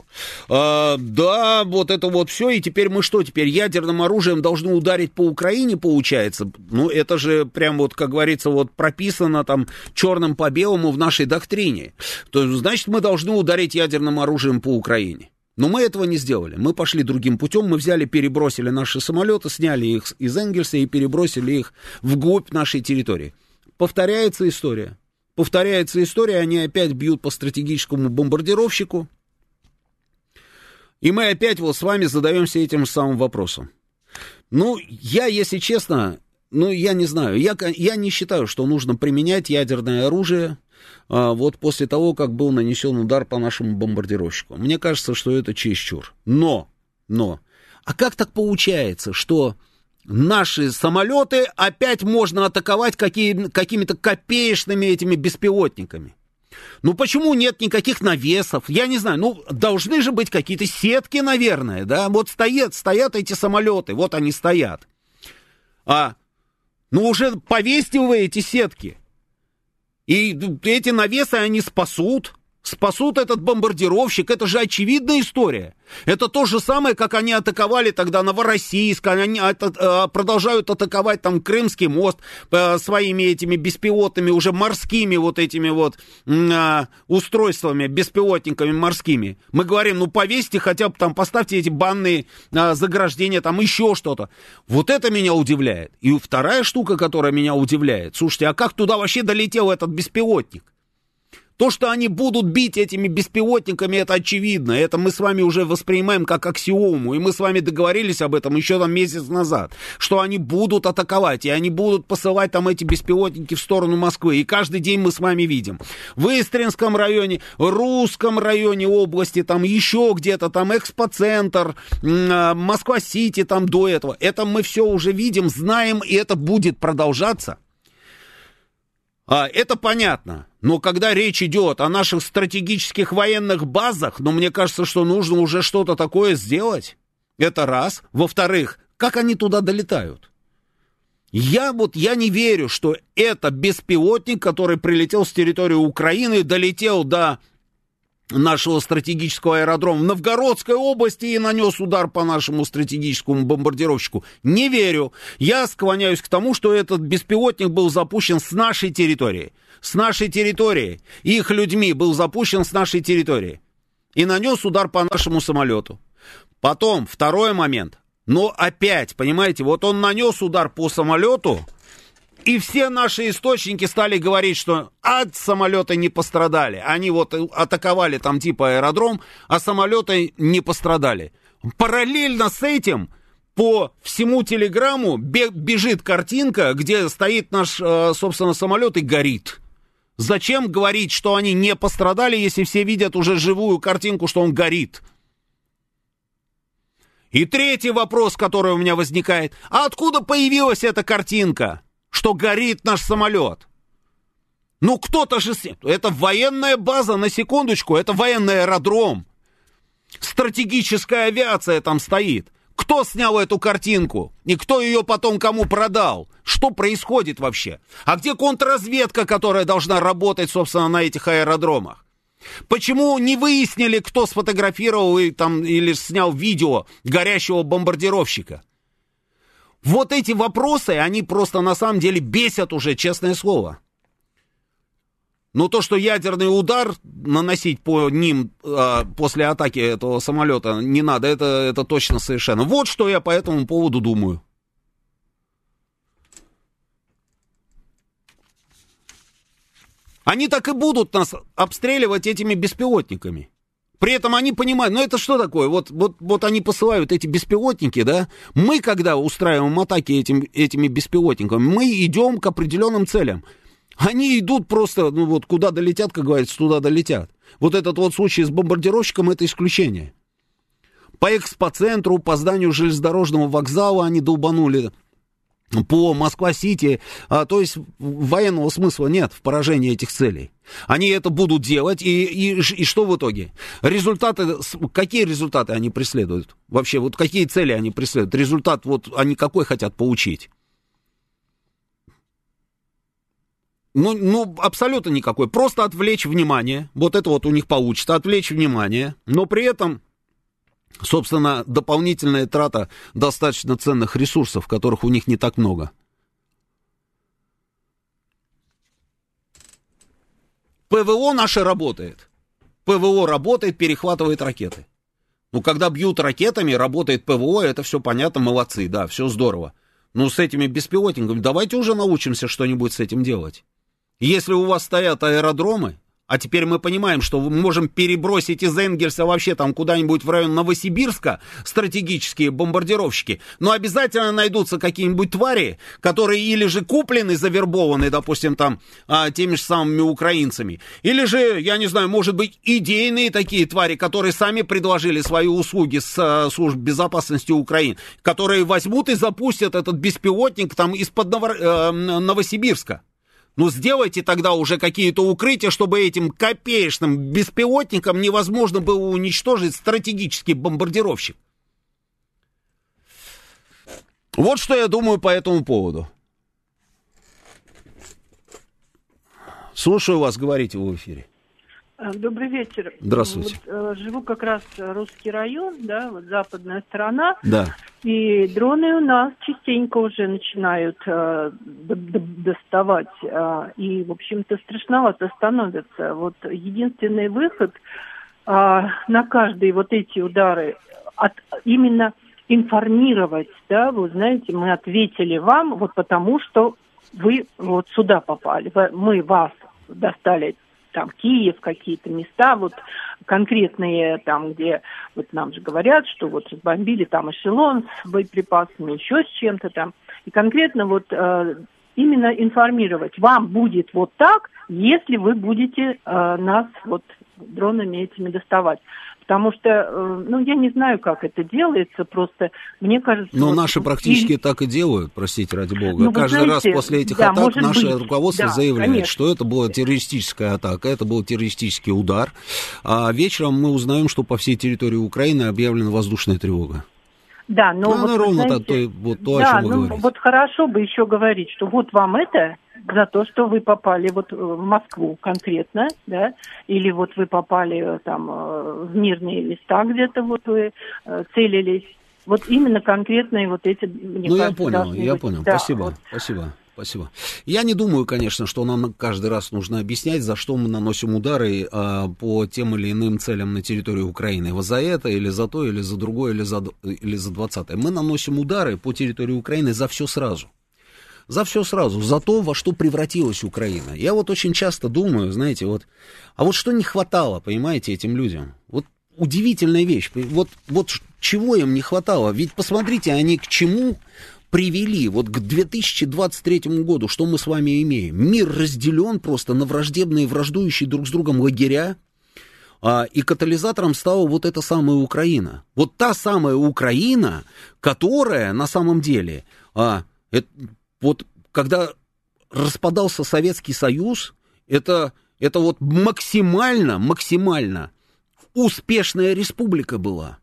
А, да, вот это вот все, и теперь мы что, теперь ядерным оружием должны ударить по Украине, получается? Ну, это же прям вот, как говорится, вот прописано там черным по белому в нашей доктрине. То есть, значит, мы должны ударить ядерным оружием по Украине. Но мы этого не сделали. Мы пошли другим путем. Мы взяли, перебросили наши самолеты, сняли их из Энгельса и перебросили их вглубь нашей территории. Повторяется история. Повторяется история, они опять бьют по стратегическому бомбардировщику. И мы опять вот с вами задаемся этим самым вопросом. Ну, я, если честно, ну, я не знаю, я, я не считаю, что нужно применять ядерное оружие а, вот после того, как был нанесен удар по нашему бомбардировщику. Мне кажется, что это чересчур. Но, но, а как так получается, что наши самолеты опять можно атаковать какие, какими-то копеечными этими беспилотниками. Ну почему нет никаких навесов? Я не знаю, ну должны же быть какие-то сетки, наверное, да? Вот стоят, стоят эти самолеты, вот они стоят. А, ну уже повесьте вы эти сетки. И эти навесы они спасут, спасут этот бомбардировщик. Это же очевидная история. Это то же самое, как они атаковали тогда Новороссийск, они э, продолжают атаковать там Крымский мост э, своими этими беспилотными, уже морскими вот этими вот э, устройствами, беспилотниками морскими. Мы говорим, ну повесьте хотя бы там, поставьте эти банные заграждения, там еще что-то. Вот это меня удивляет. И вторая штука, которая меня удивляет, слушайте, а как туда вообще долетел этот беспилотник? То, что они будут бить этими беспилотниками, это очевидно. Это мы с вами уже воспринимаем как аксиому. И мы с вами договорились об этом еще там месяц назад. Что они будут атаковать, и они будут посылать там эти беспилотники в сторону Москвы. И каждый день мы с вами видим. В Истринском районе, Русском районе области, там еще где-то, там экспоцентр, а, Москва-Сити там до этого. Это мы все уже видим, знаем, и это будет продолжаться. А, это понятно. Но когда речь идет о наших стратегических военных базах, ну, мне кажется, что нужно уже что-то такое сделать. Это раз. Во-вторых, как они туда долетают? Я вот, я не верю, что это беспилотник, который прилетел с территории Украины, долетел до нашего стратегического аэродрома в Новгородской области и нанес удар по нашему стратегическому бомбардировщику. Не верю. Я склоняюсь к тому, что этот беспилотник был запущен с нашей территории. С нашей территории. Их людьми был запущен с нашей территории. И нанес удар по нашему самолету. Потом, второй момент. Но опять, понимаете, вот он нанес удар по самолету, и все наши источники стали говорить, что от самолета не пострадали. Они вот атаковали там типа аэродром, а самолеты не пострадали. Параллельно с этим по всему телеграмму бежит картинка, где стоит наш, э, собственно, самолет и горит. Зачем говорить, что они не пострадали, если все видят уже живую картинку, что он горит? И третий вопрос, который у меня возникает. А откуда появилась эта картинка? что горит наш самолет. Ну, кто-то же... Это военная база, на секундочку, это военный аэродром. Стратегическая авиация там стоит. Кто снял эту картинку? И кто ее потом кому продал? Что происходит вообще? А где контрразведка, которая должна работать, собственно, на этих аэродромах? Почему не выяснили, кто сфотографировал и, там, или снял видео горящего бомбардировщика? Вот эти вопросы, они просто на самом деле бесят уже, честное слово. Но то, что ядерный удар наносить по ним э, после атаки этого самолета не надо, это, это точно совершенно. Вот что я по этому поводу думаю. Они так и будут нас обстреливать этими беспилотниками. При этом они понимают, ну это что такое? Вот, вот, вот они посылают эти беспилотники, да? Мы, когда устраиваем атаки этим, этими беспилотниками, мы идем к определенным целям. Они идут просто, ну вот куда долетят, как говорится, туда долетят. Вот этот вот случай с бомбардировщиком это исключение. По экспоцентру, по зданию железнодорожного вокзала они долбанули по Москва-Сити, а, то есть военного смысла нет в поражении этих целей. Они это будут делать, и, и, и что в итоге? Результаты, какие результаты они преследуют? Вообще, вот какие цели они преследуют? Результат, вот они какой хотят получить? Ну, ну, абсолютно никакой. Просто отвлечь внимание. Вот это вот у них получится, отвлечь внимание. Но при этом собственно, дополнительная трата достаточно ценных ресурсов, которых у них не так много. ПВО наше работает. ПВО работает, перехватывает ракеты. Ну, когда бьют ракетами, работает ПВО, это все понятно, молодцы, да, все здорово. Но с этими беспилотниками давайте уже научимся что-нибудь с этим делать. Если у вас стоят аэродромы, а теперь мы понимаем, что мы можем перебросить из Энгельса вообще там куда-нибудь в район Новосибирска стратегические бомбардировщики. Но обязательно найдутся какие-нибудь твари, которые или же куплены, завербованы, допустим, там а, теми же самыми украинцами, или же, я не знаю, может быть, идейные такие твари, которые сами предложили свои услуги с а, служб безопасности Украины, которые возьмут и запустят этот беспилотник там из-под э, Новосибирска. Ну, сделайте тогда уже какие-то укрытия, чтобы этим копеечным беспилотникам невозможно было уничтожить стратегический бомбардировщик. Вот что я думаю по этому поводу. Слушаю вас, говорите в эфире. Э, добрый вечер. Здравствуйте. Вот, э, живу как раз русский район, да, вот западная сторона. Да. И дроны у нас частенько уже начинают э, доставать. Э, и, в общем-то, страшновато становится. Вот единственный выход э, на каждые вот эти удары от, именно информировать, да, вы знаете, мы ответили вам вот потому, что вы вот сюда попали, мы вас достали там Киев, какие-то места, вот конкретные там, где вот нам же говорят, что вот разбомбили там эшелон с боеприпасами, еще с чем-то там. И конкретно вот э, именно информировать, вам будет вот так, если вы будете э, нас вот дронами этими доставать. Потому что, э, ну, я не знаю, как это делается, просто мне кажется... Но вот, наши практически и... так и делают, простите, ради бога. Ну, Каждый знаете, раз после этих да, атак наше быть. руководство да, заявляет, конечно. что это была террористическая атака, это был террористический удар. А вечером мы узнаем, что по всей территории Украины объявлена воздушная тревога. Да, но ну, вот, ровно знаете, то, вот то, да, о чем вы ну, говорите. вот хорошо бы еще говорить, что вот вам это за то, что вы попали вот в Москву конкретно, да, или вот вы попали э, там э, в мирные места где-то вот вы э, целились. Вот именно конкретные вот эти, мне ну, кажется, я понял, я быть. понял. Да, спасибо, вот. спасибо. Спасибо. Я не думаю, конечно, что нам каждый раз нужно объяснять, за что мы наносим удары а, по тем или иным целям на территории Украины. Вот за это, или за то, или за другое, или за, или за 20 Мы наносим удары по территории Украины за все сразу. За все сразу, за то, во что превратилась Украина. Я вот очень часто думаю, знаете, вот, а вот что не хватало, понимаете, этим людям? Вот удивительная вещь. Вот, вот чего им не хватало? Ведь посмотрите, они к чему привели вот к 2023 году, что мы с вами имеем? Мир разделен просто на враждебные, враждующие друг с другом лагеря, а, и катализатором стала вот эта самая Украина. Вот та самая Украина, которая на самом деле, а, это, вот когда распадался Советский Союз, это, это вот максимально, максимально успешная республика была.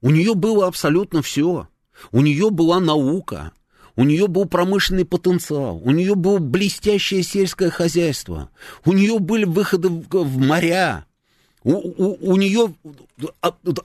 У нее было абсолютно все. У нее была наука, у нее был промышленный потенциал, у нее было блестящее сельское хозяйство, у нее были выходы в, в моря, у, у, у нее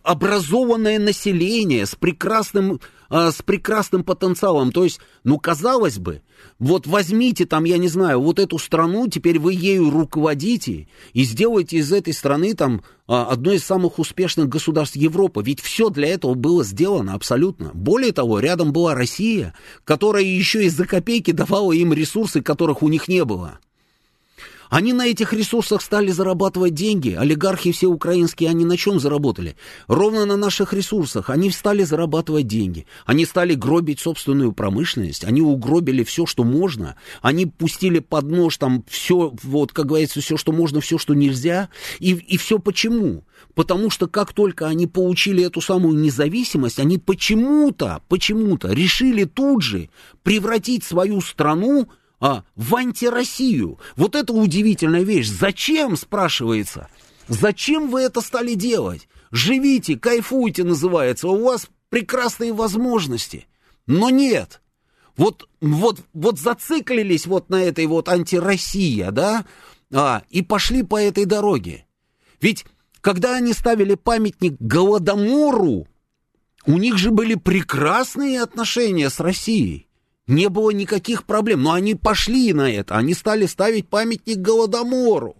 образованное население с прекрасным, а, с прекрасным потенциалом. То есть, ну, казалось бы, вот возьмите там, я не знаю, вот эту страну, теперь вы ею руководите и сделайте из этой страны там а, одно из самых успешных государств Европы. Ведь все для этого было сделано абсолютно. Более того, рядом была Россия, которая еще и за копейки давала им ресурсы, которых у них не было. Они на этих ресурсах стали зарабатывать деньги. Олигархи все украинские, они на чем заработали? Ровно на наших ресурсах. Они стали зарабатывать деньги. Они стали гробить собственную промышленность. Они угробили все, что можно. Они пустили под нож там все, вот, как говорится, все, что можно, все, что нельзя. И, и все почему? Потому что как только они получили эту самую независимость, они почему-то, почему-то решили тут же превратить свою страну а, в антироссию. Вот это удивительная вещь. Зачем, спрашивается? Зачем вы это стали делать? Живите, кайфуйте, называется. У вас прекрасные возможности. Но нет. Вот, вот, вот зациклились вот на этой вот антироссия, да, а, и пошли по этой дороге. Ведь когда они ставили памятник Голодомору, у них же были прекрасные отношения с Россией. Не было никаких проблем, но они пошли на это, они стали ставить памятник Голодомору.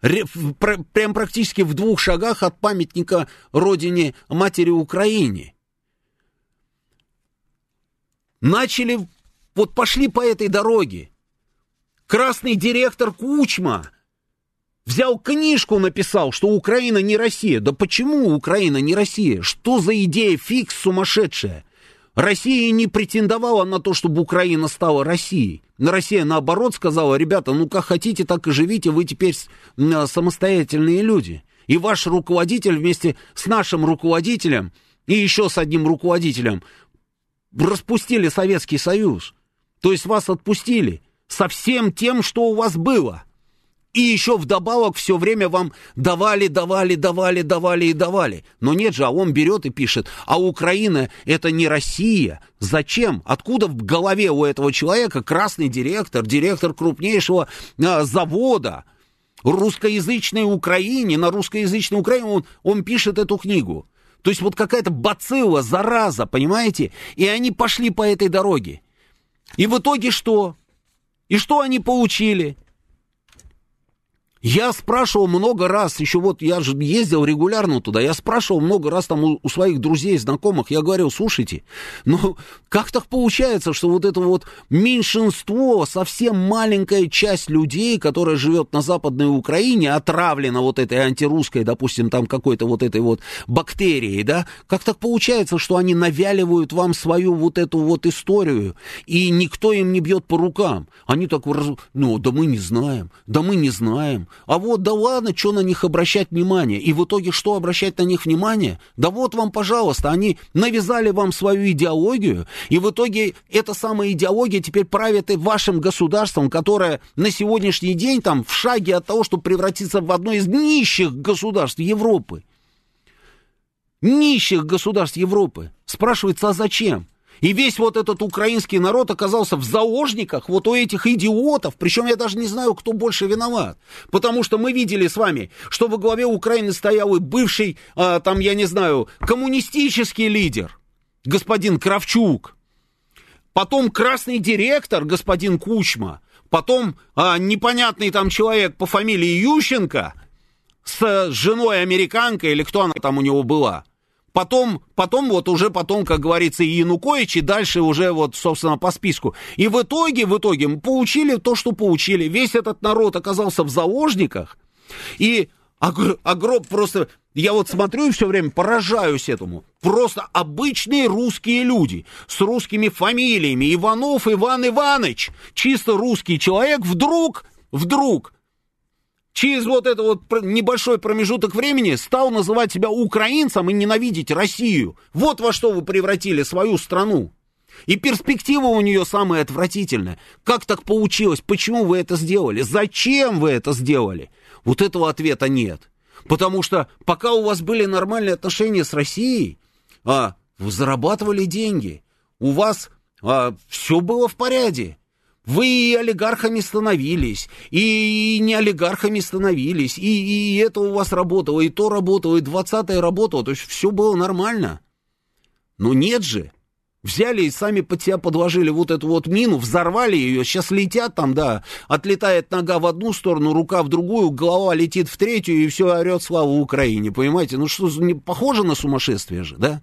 Прям практически в двух шагах от памятника родине матери Украине. Начали, вот пошли по этой дороге. Красный директор Кучма взял книжку, написал, что Украина не Россия. Да почему Украина не Россия? Что за идея фикс сумасшедшая? Россия не претендовала на то, чтобы Украина стала Россией. Россия, наоборот, сказала, ребята, ну как хотите, так и живите, вы теперь самостоятельные люди. И ваш руководитель вместе с нашим руководителем и еще с одним руководителем распустили Советский Союз. То есть вас отпустили со всем тем, что у вас было. И еще вдобавок все время вам давали, давали, давали, давали и давали. Но нет же, а он берет и пишет, а Украина это не Россия. Зачем? Откуда в голове у этого человека красный директор, директор крупнейшего а, завода, русскоязычной Украине, на русскоязычной Украине он, он пишет эту книгу. То есть вот какая-то бацилла, зараза, понимаете? И они пошли по этой дороге. И в итоге что? И что они получили? Я спрашивал много раз, еще вот я же ездил регулярно туда, я спрашивал много раз там у, у своих друзей, знакомых, я говорил, слушайте, ну как так получается, что вот это вот меньшинство, совсем маленькая часть людей, которая живет на Западной Украине, отравлена вот этой антирусской, допустим, там какой-то вот этой вот бактерией, да, как так получается, что они навяливают вам свою вот эту вот историю, и никто им не бьет по рукам, они так, ну, да мы не знаем, да мы не знаем, а вот да ладно, что на них обращать внимание. И в итоге что обращать на них внимание? Да вот вам, пожалуйста, они навязали вам свою идеологию, и в итоге эта самая идеология теперь правит и вашим государством, которое на сегодняшний день там в шаге от того, чтобы превратиться в одно из нищих государств Европы. Нищих государств Европы. Спрашивается, а зачем? И весь вот этот украинский народ оказался в заложниках вот у этих идиотов. Причем я даже не знаю, кто больше виноват. Потому что мы видели с вами, что во главе Украины стоял и бывший, а, там, я не знаю, коммунистический лидер, господин Кравчук. Потом красный директор, господин Кучма. Потом а, непонятный там человек по фамилии Ющенко с женой американкой, или кто она там у него была. Потом, потом вот уже потом, как говорится, и Янукович, и дальше уже вот, собственно, по списку. И в итоге, в итоге мы получили то, что получили. Весь этот народ оказался в заложниках. И огром просто... Я вот смотрю и все время поражаюсь этому. Просто обычные русские люди с русскими фамилиями. Иванов Иван Иванович. Чисто русский человек вдруг, вдруг через вот этот вот небольшой промежуток времени стал называть себя украинцем и ненавидеть Россию. Вот во что вы превратили свою страну. И перспектива у нее самая отвратительная. Как так получилось? Почему вы это сделали? Зачем вы это сделали? Вот этого ответа нет. Потому что пока у вас были нормальные отношения с Россией, а, вы зарабатывали деньги, у вас а, все было в порядке. Вы и олигархами становились, и не олигархами становились, и, и это у вас работало, и то работало, и двадцатое работало, то есть все было нормально. Но нет же. Взяли и сами под себя подложили вот эту вот мину, взорвали ее, сейчас летят там, да, отлетает нога в одну сторону, рука в другую, голова летит в третью, и все орет славу Украине, понимаете? Ну что, похоже на сумасшествие же, да?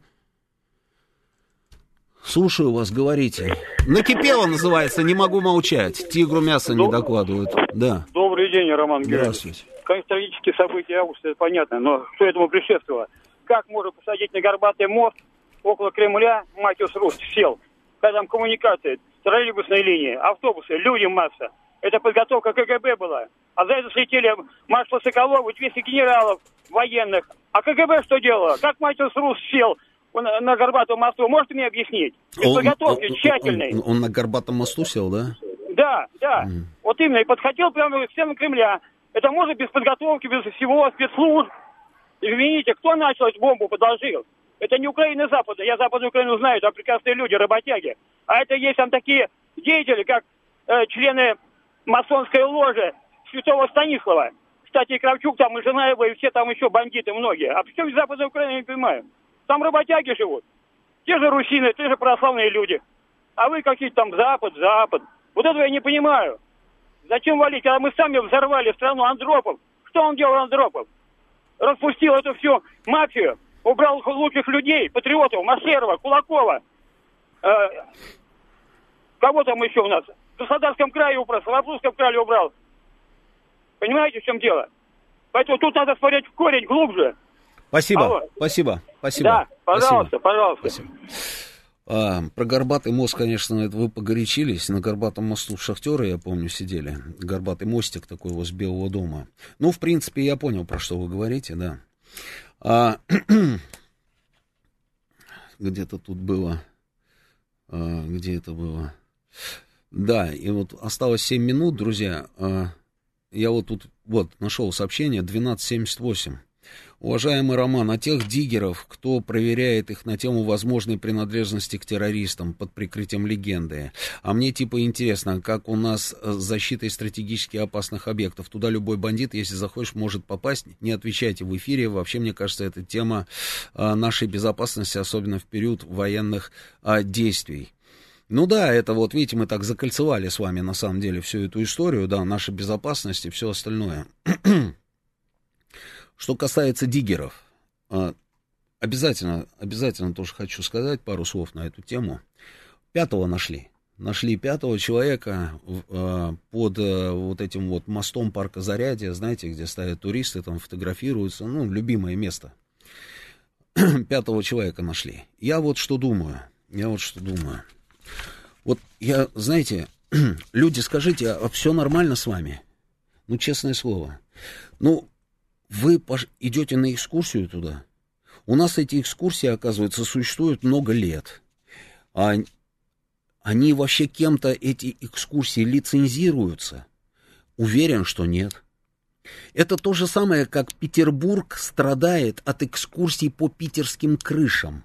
Слушаю вас, говорите. Накипело называется, не могу молчать. Тигру мясо не докладывают. Да. Добрый день, Роман Георгиевич. Здравствуйте. Конечно, трагические события августа, это понятно, но что этому предшествовало? Как можно посадить на горбатый мост около Кремля, Матиус Руст сел? Когда там коммуникации, троллейбусные линии, автобусы, люди масса. Это подготовка КГБ была. А за это слетели маршал Соколов и 200 генералов военных. А КГБ что делало? Как Матиус Руст сел на, на Горбатом мосту, можете мне объяснить? Без подготовки, тщательной. Он, он на Горбатом мосту сел, да? Да, да. Вот именно. И подходил прямо к стенам Кремля. Это можно без подготовки, без всего спецслужб. Извините, кто начал эту бомбу, подложил? Это не Украина Запада. Я Западную Украину знаю, там прекрасные люди, работяги. А это есть там такие деятели, как э, члены масонской ложи Святого Станислава. Кстати, и Кравчук там, и жена его, и все там еще бандиты многие. А почему Западная Украина, я не понимаю. Там работяги живут. Те же русины, те же православные люди. А вы какие-то там Запад, Запад. Вот этого я не понимаю. Зачем валить, когда мы сами взорвали страну Андропов? Что он делал, Андропов? Распустил эту всю мафию, убрал лучших людей, патриотов, Массерова, Кулакова. Э, кого там еще у нас? В Краснодарском крае убрал, в Славутском крае убрал. Понимаете, в чем дело? Поэтому тут надо смотреть в корень глубже. Спасибо, Алло. спасибо, спасибо. Да, пожалуйста, Спасибо. пожалуйста. Спасибо. А, про Горбатый мост, конечно, это вы погорячились. На Горбатом мосту шахтеры, я помню, сидели. Горбатый мостик такой возле Белого дома. Ну, в принципе, я понял, про что вы говорите, да. А, <clears throat> где-то тут было... а, где это было? Да, и вот осталось 7 минут, друзья. А, я вот тут, вот, нашел сообщение 1278. Уважаемый Роман, а тех диггеров, кто проверяет их на тему возможной принадлежности к террористам под прикрытием легенды, а мне типа интересно, как у нас с защитой стратегически опасных объектов. Туда любой бандит, если захочешь, может попасть. Не отвечайте в эфире. Вообще, мне кажется, это тема а, нашей безопасности, особенно в период военных а, действий. Ну да, это вот, видите, мы так закольцевали с вами на самом деле всю эту историю, да, наша безопасность и все остальное. <clears throat> Что касается диггеров, а, обязательно, обязательно тоже хочу сказать пару слов на эту тему. Пятого нашли. Нашли пятого человека а, под а, вот этим вот мостом парка Зарядье, знаете, где стоят туристы, там фотографируются, ну, любимое место. <clears throat> Пятого человека нашли. Я вот что думаю, я вот что думаю. Вот я, знаете, <clears throat> люди, скажите, а все нормально с вами? Ну, честное слово. Ну, вы идете на экскурсию туда. У нас эти экскурсии, оказывается, существуют много лет. А они вообще кем-то, эти экскурсии, лицензируются? Уверен, что нет. Это то же самое, как Петербург страдает от экскурсий по питерским крышам.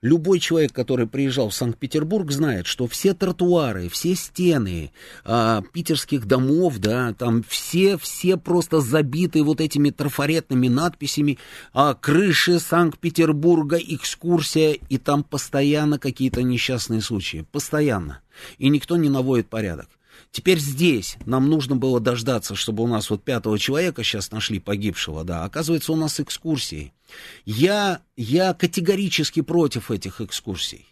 Любой человек, который приезжал в Санкт-Петербург, знает, что все тротуары, все стены а, питерских домов, да, там все, все просто забиты вот этими трафаретными надписями, а, крыши Санкт-Петербурга, экскурсия, и там постоянно какие-то несчастные случаи, постоянно. И никто не наводит порядок. Теперь здесь нам нужно было дождаться, чтобы у нас вот пятого человека сейчас нашли погибшего, да. Оказывается, у нас экскурсии. Я, я категорически против этих экскурсий.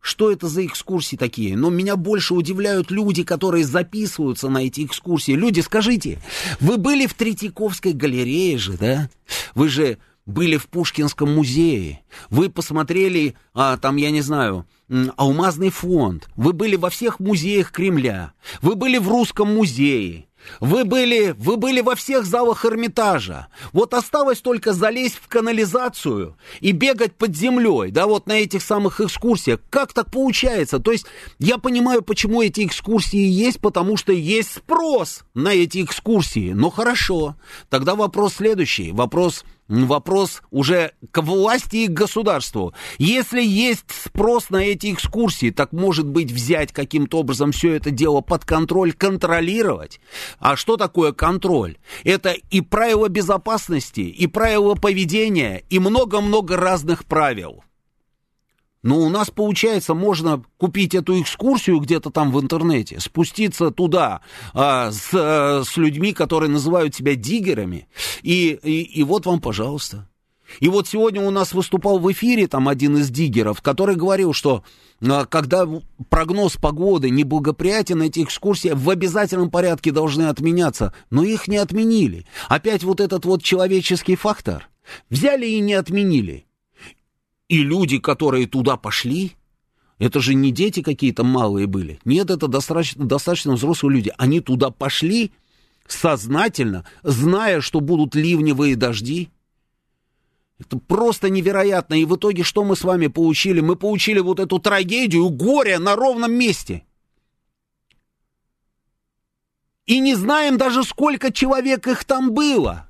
Что это за экскурсии такие? Но меня больше удивляют люди, которые записываются на эти экскурсии. Люди, скажите, вы были в Третьяковской галерее же, да? Вы же были в Пушкинском музее. Вы посмотрели, а, там, я не знаю, Алмазный фонд. Вы были во всех музеях Кремля. Вы были в Русском музее. Вы были, вы были во всех залах Эрмитажа. Вот осталось только залезть в канализацию и бегать под землей, да, вот на этих самых экскурсиях. Как так получается? То есть я понимаю, почему эти экскурсии есть, потому что есть спрос на эти экскурсии. Ну хорошо, тогда вопрос следующий. Вопрос Вопрос уже к власти и к государству. Если есть спрос на эти экскурсии, так может быть взять каким-то образом все это дело под контроль, контролировать. А что такое контроль? Это и правила безопасности, и правила поведения, и много-много разных правил. Но у нас, получается, можно купить эту экскурсию где-то там в интернете, спуститься туда а, с, а, с людьми, которые называют себя диггерами, и, и, и вот вам, пожалуйста. И вот сегодня у нас выступал в эфире там один из диггеров, который говорил, что а, когда прогноз погоды неблагоприятен, эти экскурсии в обязательном порядке должны отменяться, но их не отменили. Опять вот этот вот человеческий фактор. Взяли и не отменили. И люди, которые туда пошли, это же не дети какие-то малые были. Нет, это достаточно, достаточно взрослые люди. Они туда пошли сознательно, зная, что будут ливневые дожди. Это просто невероятно. И в итоге что мы с вами получили? Мы получили вот эту трагедию, горе на ровном месте. И не знаем даже, сколько человек их там было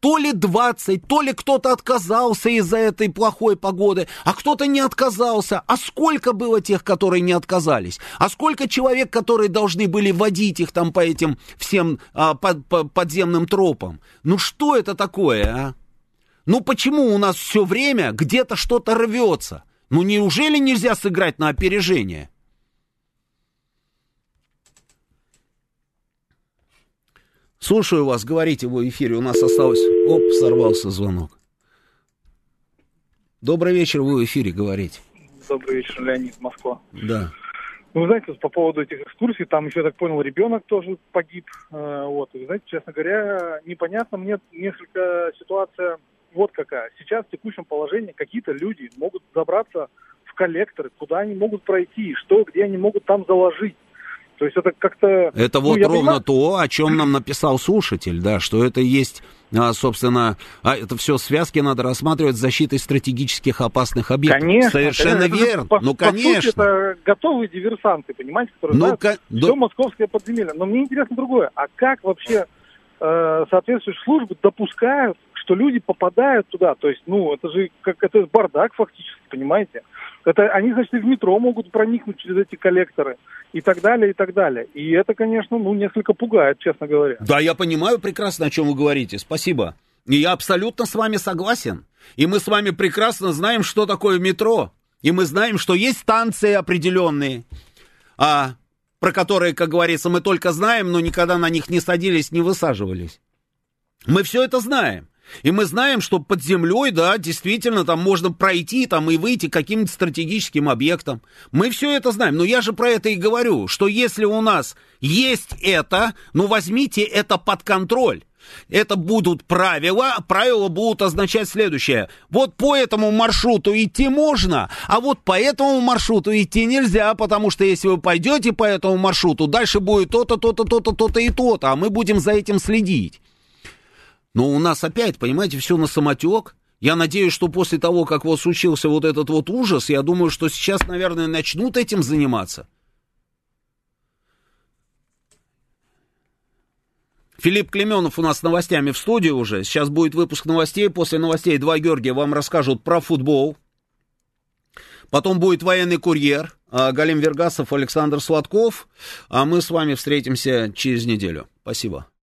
то ли 20, то ли кто-то отказался из-за этой плохой погоды, а кто-то не отказался. А сколько было тех, которые не отказались? А сколько человек, которые должны были водить их там по этим всем а, под, по, подземным тропам? Ну что это такое, а? Ну почему у нас все время где-то что-то рвется? Ну неужели нельзя сыграть на опережение? Слушаю вас, говорите в эфире, у нас осталось... Оп, сорвался звонок. Добрый вечер, вы в эфире, говорите. Добрый вечер, Леонид, Москва. Да. Ну, вы знаете, по поводу этих экскурсий, там еще, я так понял, ребенок тоже погиб. Э, вот, и, знаете, честно говоря, непонятно мне несколько ситуация вот какая. Сейчас в текущем положении какие-то люди могут забраться в коллекторы, куда они могут пройти, что, где они могут там заложить. То есть это как-то... Это ну, вот ровно понимаю... то, о чем нам написал слушатель, да, что это есть, а, собственно, а это все связки надо рассматривать с защитой стратегических опасных объектов. Конечно. Совершенно конечно. верно. По, ну, по конечно. Сути, это готовые диверсанты, понимаете, которые ну, знают все да... московское подземелье. Но мне интересно другое. А как вообще э, соответствующие службы допускают, что люди попадают туда. То есть, ну, это же как это бардак фактически, понимаете? Это они, значит, в метро могут проникнуть через эти коллекторы и так далее, и так далее. И это, конечно, ну, несколько пугает, честно говоря. Да, я понимаю прекрасно, о чем вы говорите. Спасибо. И я абсолютно с вами согласен. И мы с вами прекрасно знаем, что такое метро. И мы знаем, что есть станции определенные, а, про которые, как говорится, мы только знаем, но никогда на них не садились, не высаживались. Мы все это знаем. И мы знаем, что под землей, да, действительно, там можно пройти там и выйти к каким-то стратегическим объектам. Мы все это знаем. Но я же про это и говорю, что если у нас есть это, ну возьмите это под контроль. Это будут правила, правила будут означать следующее. Вот по этому маршруту идти можно, а вот по этому маршруту идти нельзя, потому что если вы пойдете по этому маршруту, дальше будет то-то, то-то, то-то, то-то и то-то, а мы будем за этим следить. Но у нас опять, понимаете, все на самотек. Я надеюсь, что после того, как вот случился вот этот вот ужас, я думаю, что сейчас, наверное, начнут этим заниматься. Филипп Клеменов у нас с новостями в студии уже. Сейчас будет выпуск новостей. После новостей два Георгия вам расскажут про футбол. Потом будет военный курьер. А, Галим Вергасов, Александр Сладков. А мы с вами встретимся через неделю. Спасибо.